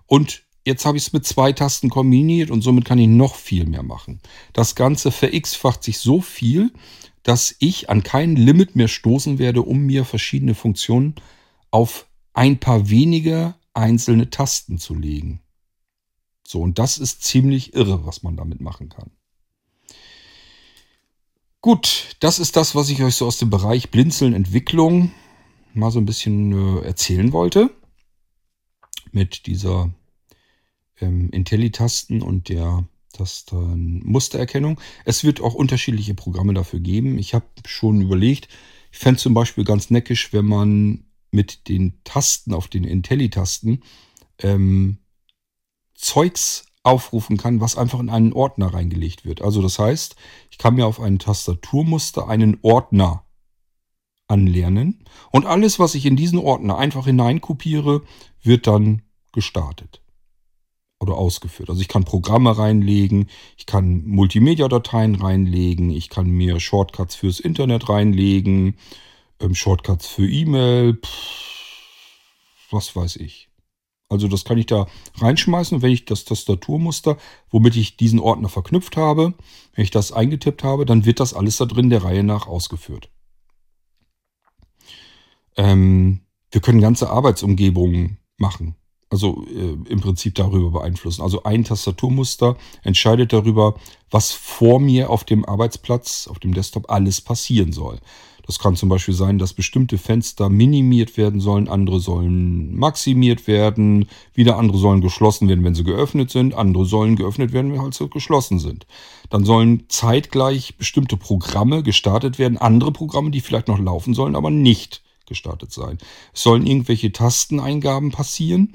und jetzt habe ich es mit zwei Tasten kombiniert und somit kann ich noch viel mehr machen. Das Ganze ver-x-facht sich so viel, dass ich an kein Limit mehr stoßen werde, um mir verschiedene Funktionen auf ein paar wenige einzelne Tasten zu legen. So, und das ist ziemlich irre, was man damit machen kann. Gut, das ist das, was ich euch so aus dem Bereich Blinzeln Entwicklung mal so ein bisschen äh, erzählen wollte. Mit dieser ähm, Intelli-Tasten und der Tastenmustererkennung. Es wird auch unterschiedliche Programme dafür geben. Ich habe schon überlegt, ich fände zum Beispiel ganz neckisch, wenn man mit den Tasten auf den Intelli-Tasten ähm, Zeugs aufrufen kann, was einfach in einen Ordner reingelegt wird. Also das heißt, ich kann mir auf ein Tastaturmuster einen Ordner anlernen und alles, was ich in diesen Ordner einfach hineinkopiere, wird dann gestartet oder ausgeführt. Also ich kann Programme reinlegen, ich kann Multimedia-Dateien reinlegen, ich kann mir Shortcuts fürs Internet reinlegen, ähm, Shortcuts für E-Mail, was weiß ich. Also das kann ich da reinschmeißen, wenn ich das Tastaturmuster, womit ich diesen Ordner verknüpft habe, wenn ich das eingetippt habe, dann wird das alles da drin der Reihe nach ausgeführt. Ähm, wir können ganze Arbeitsumgebungen machen. Also äh, im Prinzip darüber beeinflussen. Also ein Tastaturmuster entscheidet darüber, was vor mir auf dem Arbeitsplatz, auf dem Desktop alles passieren soll. Das kann zum Beispiel sein, dass bestimmte Fenster minimiert werden sollen, andere sollen maximiert werden, wieder andere sollen geschlossen werden, wenn sie geöffnet sind, andere sollen geöffnet werden, wenn sie geschlossen sind. Dann sollen zeitgleich bestimmte Programme gestartet werden, andere Programme, die vielleicht noch laufen sollen, aber nicht gestartet sein. Es sollen irgendwelche Tasteneingaben passieren.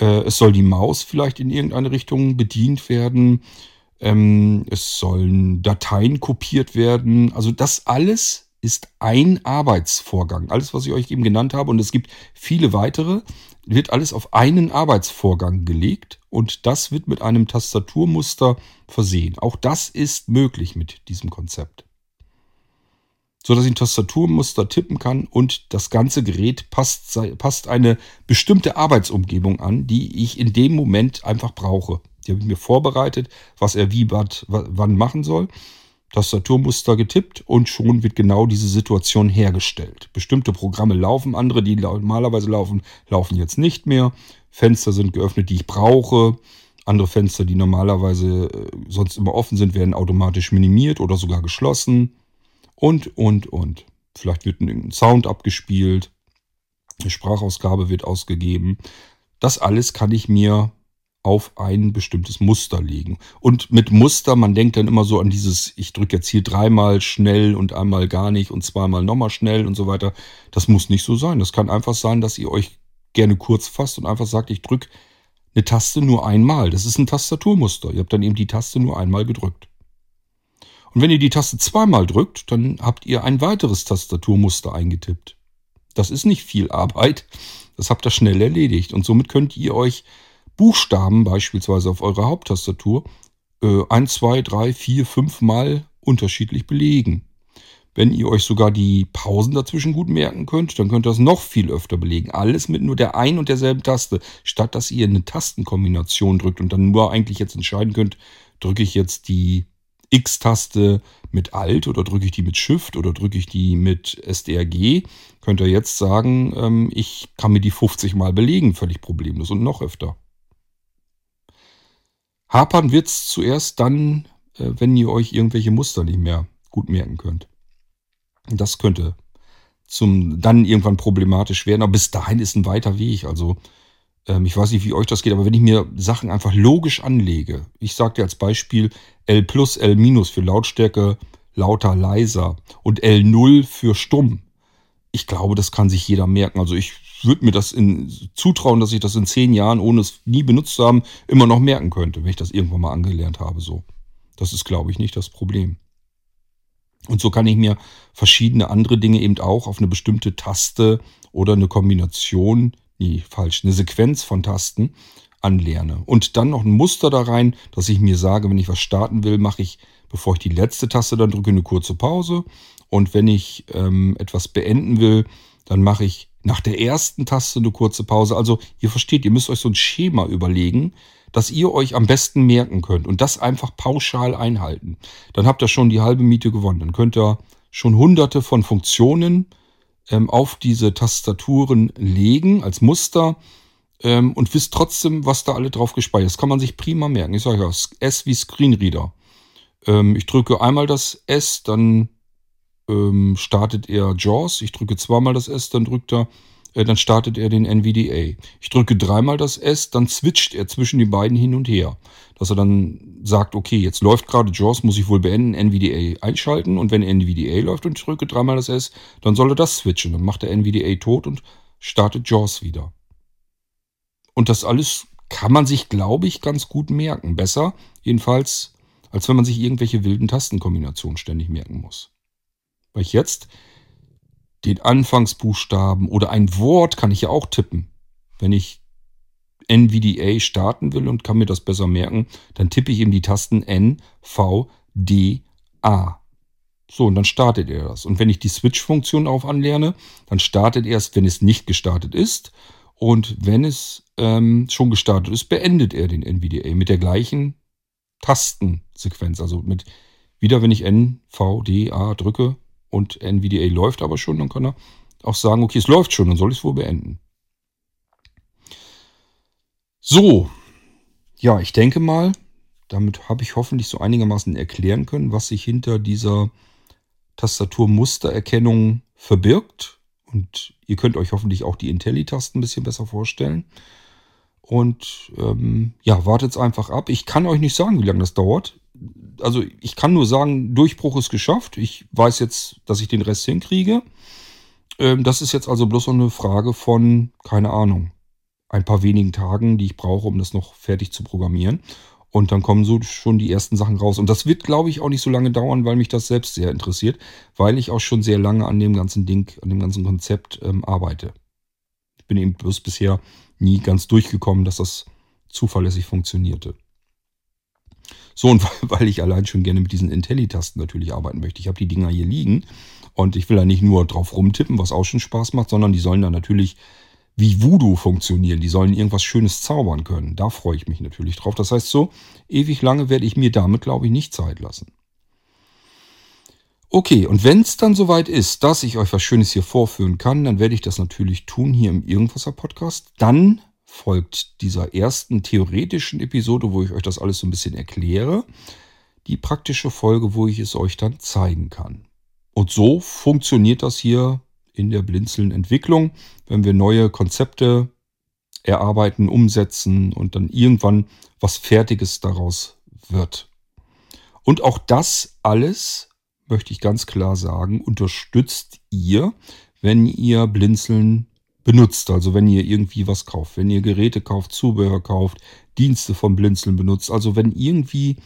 Äh, es soll die Maus vielleicht in irgendeine Richtung bedient werden. Ähm, es sollen Dateien kopiert werden. Also das alles ist ein Arbeitsvorgang. Alles, was ich euch eben genannt habe, und es gibt viele weitere, wird alles auf einen Arbeitsvorgang gelegt und das wird mit einem Tastaturmuster versehen. Auch das ist möglich mit diesem Konzept. sodass ich ein Tastaturmuster tippen kann und das ganze Gerät passt, passt eine bestimmte Arbeitsumgebung an, die ich in dem Moment einfach brauche. Die habe ich mir vorbereitet, was er wie wat, wann machen soll. Tastaturmuster getippt und schon wird genau diese Situation hergestellt. Bestimmte Programme laufen, andere, die normalerweise laufen, laufen jetzt nicht mehr. Fenster sind geöffnet, die ich brauche. Andere Fenster, die normalerweise äh, sonst immer offen sind, werden automatisch minimiert oder sogar geschlossen. Und, und, und. Vielleicht wird ein Sound abgespielt. Eine Sprachausgabe wird ausgegeben. Das alles kann ich mir auf ein bestimmtes Muster legen. Und mit Muster, man denkt dann immer so an dieses, ich drücke jetzt hier dreimal schnell und einmal gar nicht und zweimal nochmal schnell und so weiter. Das muss nicht so sein. Das kann einfach sein, dass ihr euch gerne kurz fasst und einfach sagt, ich drücke eine Taste nur einmal. Das ist ein Tastaturmuster. Ihr habt dann eben die Taste nur einmal gedrückt. Und wenn ihr die Taste zweimal drückt, dann habt ihr ein weiteres Tastaturmuster eingetippt. Das ist nicht viel Arbeit. Das habt ihr schnell erledigt. Und somit könnt ihr euch Buchstaben beispielsweise auf eurer Haupttastatur äh, ein, zwei, drei, vier, fünf Mal unterschiedlich belegen. Wenn ihr euch sogar die Pausen dazwischen gut merken könnt, dann könnt ihr das noch viel öfter belegen. Alles mit nur der ein und derselben Taste, statt dass ihr eine Tastenkombination drückt und dann nur eigentlich jetzt entscheiden könnt, drücke ich jetzt die X-Taste mit Alt oder drücke ich die mit Shift oder drücke ich die mit SDRG, könnt ihr jetzt sagen, ähm, ich kann mir die 50 Mal belegen, völlig problemlos und noch öfter. Hapern wird es zuerst dann, äh, wenn ihr euch irgendwelche Muster nicht mehr gut merken könnt. Das könnte zum dann irgendwann problematisch werden. Aber bis dahin ist ein weiter Weg. Also ähm, ich weiß nicht, wie euch das geht, aber wenn ich mir Sachen einfach logisch anlege, ich sage dir als Beispiel L plus, L minus für Lautstärke lauter, leiser und L0 für stumm. Ich glaube, das kann sich jeder merken. Also ich würde mir das in, zutrauen, dass ich das in zehn Jahren, ohne es nie benutzt zu haben, immer noch merken könnte, wenn ich das irgendwann mal angelernt habe. So, das ist, glaube ich, nicht das Problem. Und so kann ich mir verschiedene andere Dinge eben auch auf eine bestimmte Taste oder eine Kombination, nee, falsch, eine Sequenz von Tasten anlerne. Und dann noch ein Muster da rein, dass ich mir sage, wenn ich was starten will, mache ich, bevor ich die letzte Taste dann drücke, eine kurze Pause. Und wenn ich ähm, etwas beenden will, dann mache ich nach der ersten Taste eine kurze Pause. Also ihr versteht, ihr müsst euch so ein Schema überlegen, das ihr euch am besten merken könnt und das einfach pauschal einhalten. Dann habt ihr schon die halbe Miete gewonnen. Dann könnt ihr schon hunderte von Funktionen ähm, auf diese Tastaturen legen als Muster ähm, und wisst trotzdem, was da alle drauf gespeichert ist. Kann man sich prima merken. Ich sage ja, S wie Screenreader. Ähm, ich drücke einmal das S, dann ähm, startet er JAWS. Ich drücke zweimal das S, dann drückt er äh, dann startet er den NVDA. Ich drücke dreimal das S, dann switcht er zwischen die beiden hin und her. Dass er dann sagt, okay, jetzt läuft gerade JAWS, muss ich wohl beenden, NVDA einschalten. Und wenn NVDA läuft und ich drücke dreimal das S, dann soll er das switchen. Dann macht er NVDA tot und startet JAWS wieder. Und das alles kann man sich, glaube ich, ganz gut merken. Besser, jedenfalls, als wenn man sich irgendwelche wilden Tastenkombinationen ständig merken muss. Weil ich jetzt den Anfangsbuchstaben oder ein Wort kann ich ja auch tippen. Wenn ich NVDA starten will und kann mir das besser merken, dann tippe ich eben die Tasten N, V, D, A. So, und dann startet er das. Und wenn ich die Switch-Funktion auf anlerne, dann startet er es, wenn es nicht gestartet ist. Und wenn es ähm, schon gestartet ist, beendet er den NVDA mit der gleichen Tastensequenz. Also mit wieder, wenn ich N, V, D, A drücke, und NVDA läuft aber schon, dann kann er auch sagen, okay, es läuft schon, dann soll ich es wohl beenden. So, ja, ich denke mal, damit habe ich hoffentlich so einigermaßen erklären können, was sich hinter dieser Tastaturmustererkennung verbirgt. Und ihr könnt euch hoffentlich auch die Intelli-Tasten ein bisschen besser vorstellen. Und ähm, ja, wartet einfach ab. Ich kann euch nicht sagen, wie lange das dauert also ich kann nur sagen, Durchbruch ist geschafft. Ich weiß jetzt, dass ich den Rest hinkriege. Ähm, das ist jetzt also bloß noch eine Frage von, keine Ahnung, ein paar wenigen Tagen, die ich brauche, um das noch fertig zu programmieren. Und dann kommen so schon die ersten Sachen raus. Und das wird, glaube ich, auch nicht so lange dauern, weil mich das selbst sehr interessiert, weil ich auch schon sehr lange an dem ganzen Ding, an dem ganzen Konzept ähm, arbeite. Ich bin eben bloß bisher nie ganz durchgekommen, dass das zuverlässig funktionierte. So, und weil ich allein schon gerne mit diesen Intelli-Tasten natürlich arbeiten möchte. Ich habe die Dinger hier liegen und ich will da nicht nur drauf rumtippen, was auch schon Spaß macht, sondern die sollen da natürlich wie Voodoo funktionieren. Die sollen irgendwas Schönes zaubern können. Da freue ich mich natürlich drauf. Das heißt, so ewig lange werde ich mir damit, glaube ich, nicht Zeit lassen. Okay, und wenn es dann soweit ist, dass ich euch was Schönes hier vorführen kann, dann werde ich das natürlich tun hier im Irgendwasser Podcast. Dann folgt dieser ersten theoretischen Episode, wo ich euch das alles so ein bisschen erkläre, die praktische Folge, wo ich es euch dann zeigen kann. Und so funktioniert das hier in der Blinzeln-Entwicklung, wenn wir neue Konzepte erarbeiten, umsetzen und dann irgendwann was Fertiges daraus wird. Und auch das alles, möchte ich ganz klar sagen, unterstützt ihr, wenn ihr Blinzeln benutzt. Also wenn ihr irgendwie was kauft, wenn ihr Geräte kauft, Zubehör kauft, Dienste vom Blinzeln benutzt. Also wenn irgendwie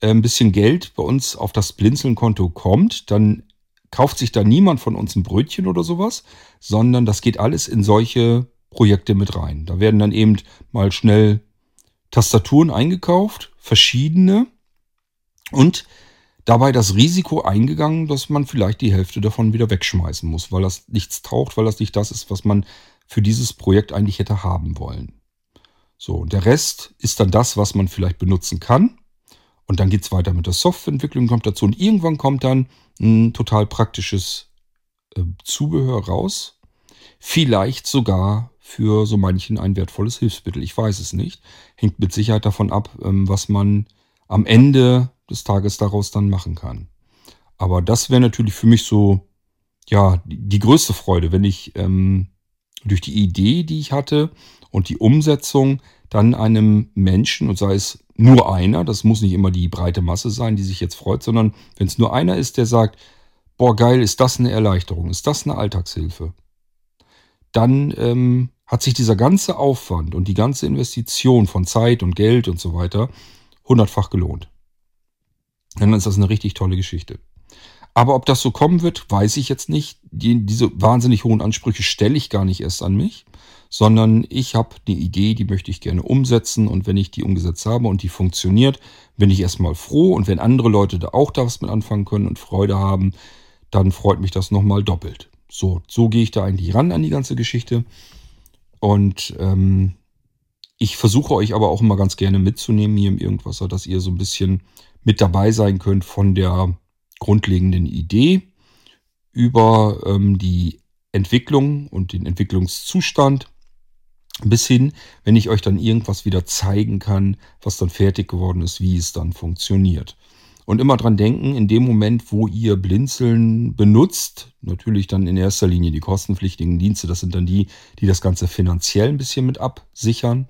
äh, ein bisschen Geld bei uns auf das Blinzeln-Konto kommt, dann kauft sich da niemand von uns ein Brötchen oder sowas, sondern das geht alles in solche Projekte mit rein. Da werden dann eben mal schnell Tastaturen eingekauft, verschiedene und dabei das Risiko eingegangen, dass man vielleicht die Hälfte davon wieder wegschmeißen muss, weil das nichts taucht, weil das nicht das ist, was man für dieses Projekt eigentlich hätte haben wollen. So, und der Rest ist dann das, was man vielleicht benutzen kann. Und dann geht es weiter mit der Softwareentwicklung, kommt dazu. Und irgendwann kommt dann ein total praktisches äh, Zubehör raus. Vielleicht sogar für so manchen ein wertvolles Hilfsmittel. Ich weiß es nicht. Hängt mit Sicherheit davon ab, ähm, was man am Ende des Tages daraus dann machen kann. Aber das wäre natürlich für mich so, ja, die größte Freude, wenn ich ähm, durch die Idee, die ich hatte und die Umsetzung dann einem Menschen, und sei es nur einer, das muss nicht immer die breite Masse sein, die sich jetzt freut, sondern wenn es nur einer ist, der sagt, boah geil, ist das eine Erleichterung, ist das eine Alltagshilfe, dann ähm, hat sich dieser ganze Aufwand und die ganze Investition von Zeit und Geld und so weiter hundertfach gelohnt. Dann ist das eine richtig tolle Geschichte. Aber ob das so kommen wird, weiß ich jetzt nicht. Die, diese wahnsinnig hohen Ansprüche stelle ich gar nicht erst an mich, sondern ich habe eine Idee, die möchte ich gerne umsetzen und wenn ich die umgesetzt habe und die funktioniert, bin ich erstmal froh und wenn andere Leute da auch da was mit anfangen können und Freude haben, dann freut mich das nochmal doppelt. So, so gehe ich da eigentlich ran an die ganze Geschichte und ähm, ich versuche euch aber auch immer ganz gerne mitzunehmen hier im Irgendwasser, dass ihr so ein bisschen mit dabei sein könnt von der grundlegenden Idee über ähm, die Entwicklung und den Entwicklungszustand bis hin, wenn ich euch dann irgendwas wieder zeigen kann, was dann fertig geworden ist, wie es dann funktioniert. Und immer dran denken, in dem Moment, wo ihr Blinzeln benutzt, natürlich dann in erster Linie die kostenpflichtigen Dienste, das sind dann die, die das Ganze finanziell ein bisschen mit absichern,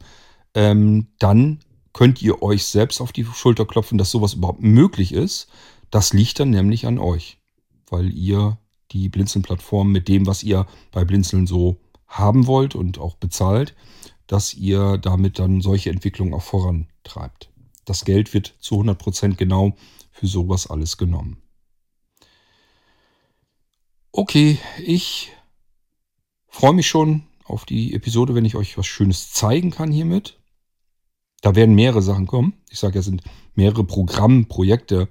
ähm, dann könnt ihr euch selbst auf die Schulter klopfen, dass sowas überhaupt möglich ist das liegt dann nämlich an euch, weil ihr die Blinzeln-Plattform mit dem, was ihr bei Blinzeln so haben wollt und auch bezahlt, dass ihr damit dann solche Entwicklungen auch vorantreibt. Das Geld wird zu 100% genau für sowas alles genommen. Okay, ich freue mich schon auf die Episode, wenn ich euch was Schönes zeigen kann hiermit. Da werden mehrere Sachen kommen. Ich sage, es sind mehrere Programmprojekte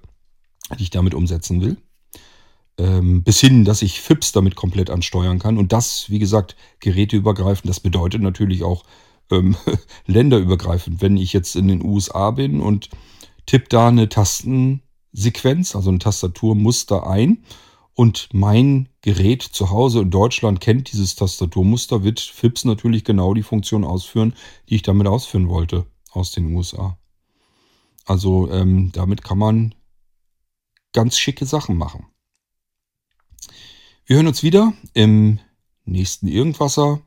die ich damit umsetzen will. Ähm, bis hin, dass ich FIPS damit komplett ansteuern kann. Und das, wie gesagt, geräteübergreifend. Das bedeutet natürlich auch ähm, länderübergreifend. Wenn ich jetzt in den USA bin und tippe da eine Tastensequenz, also ein Tastaturmuster ein und mein Gerät zu Hause in Deutschland kennt dieses Tastaturmuster, wird FIPS natürlich genau die Funktion ausführen, die ich damit ausführen wollte aus den USA. Also ähm, damit kann man ganz schicke Sachen machen. Wir hören uns wieder im nächsten Irgendwasser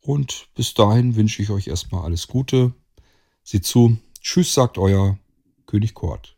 und bis dahin wünsche ich euch erstmal alles Gute. Seht zu. Tschüss, sagt euer König Kort.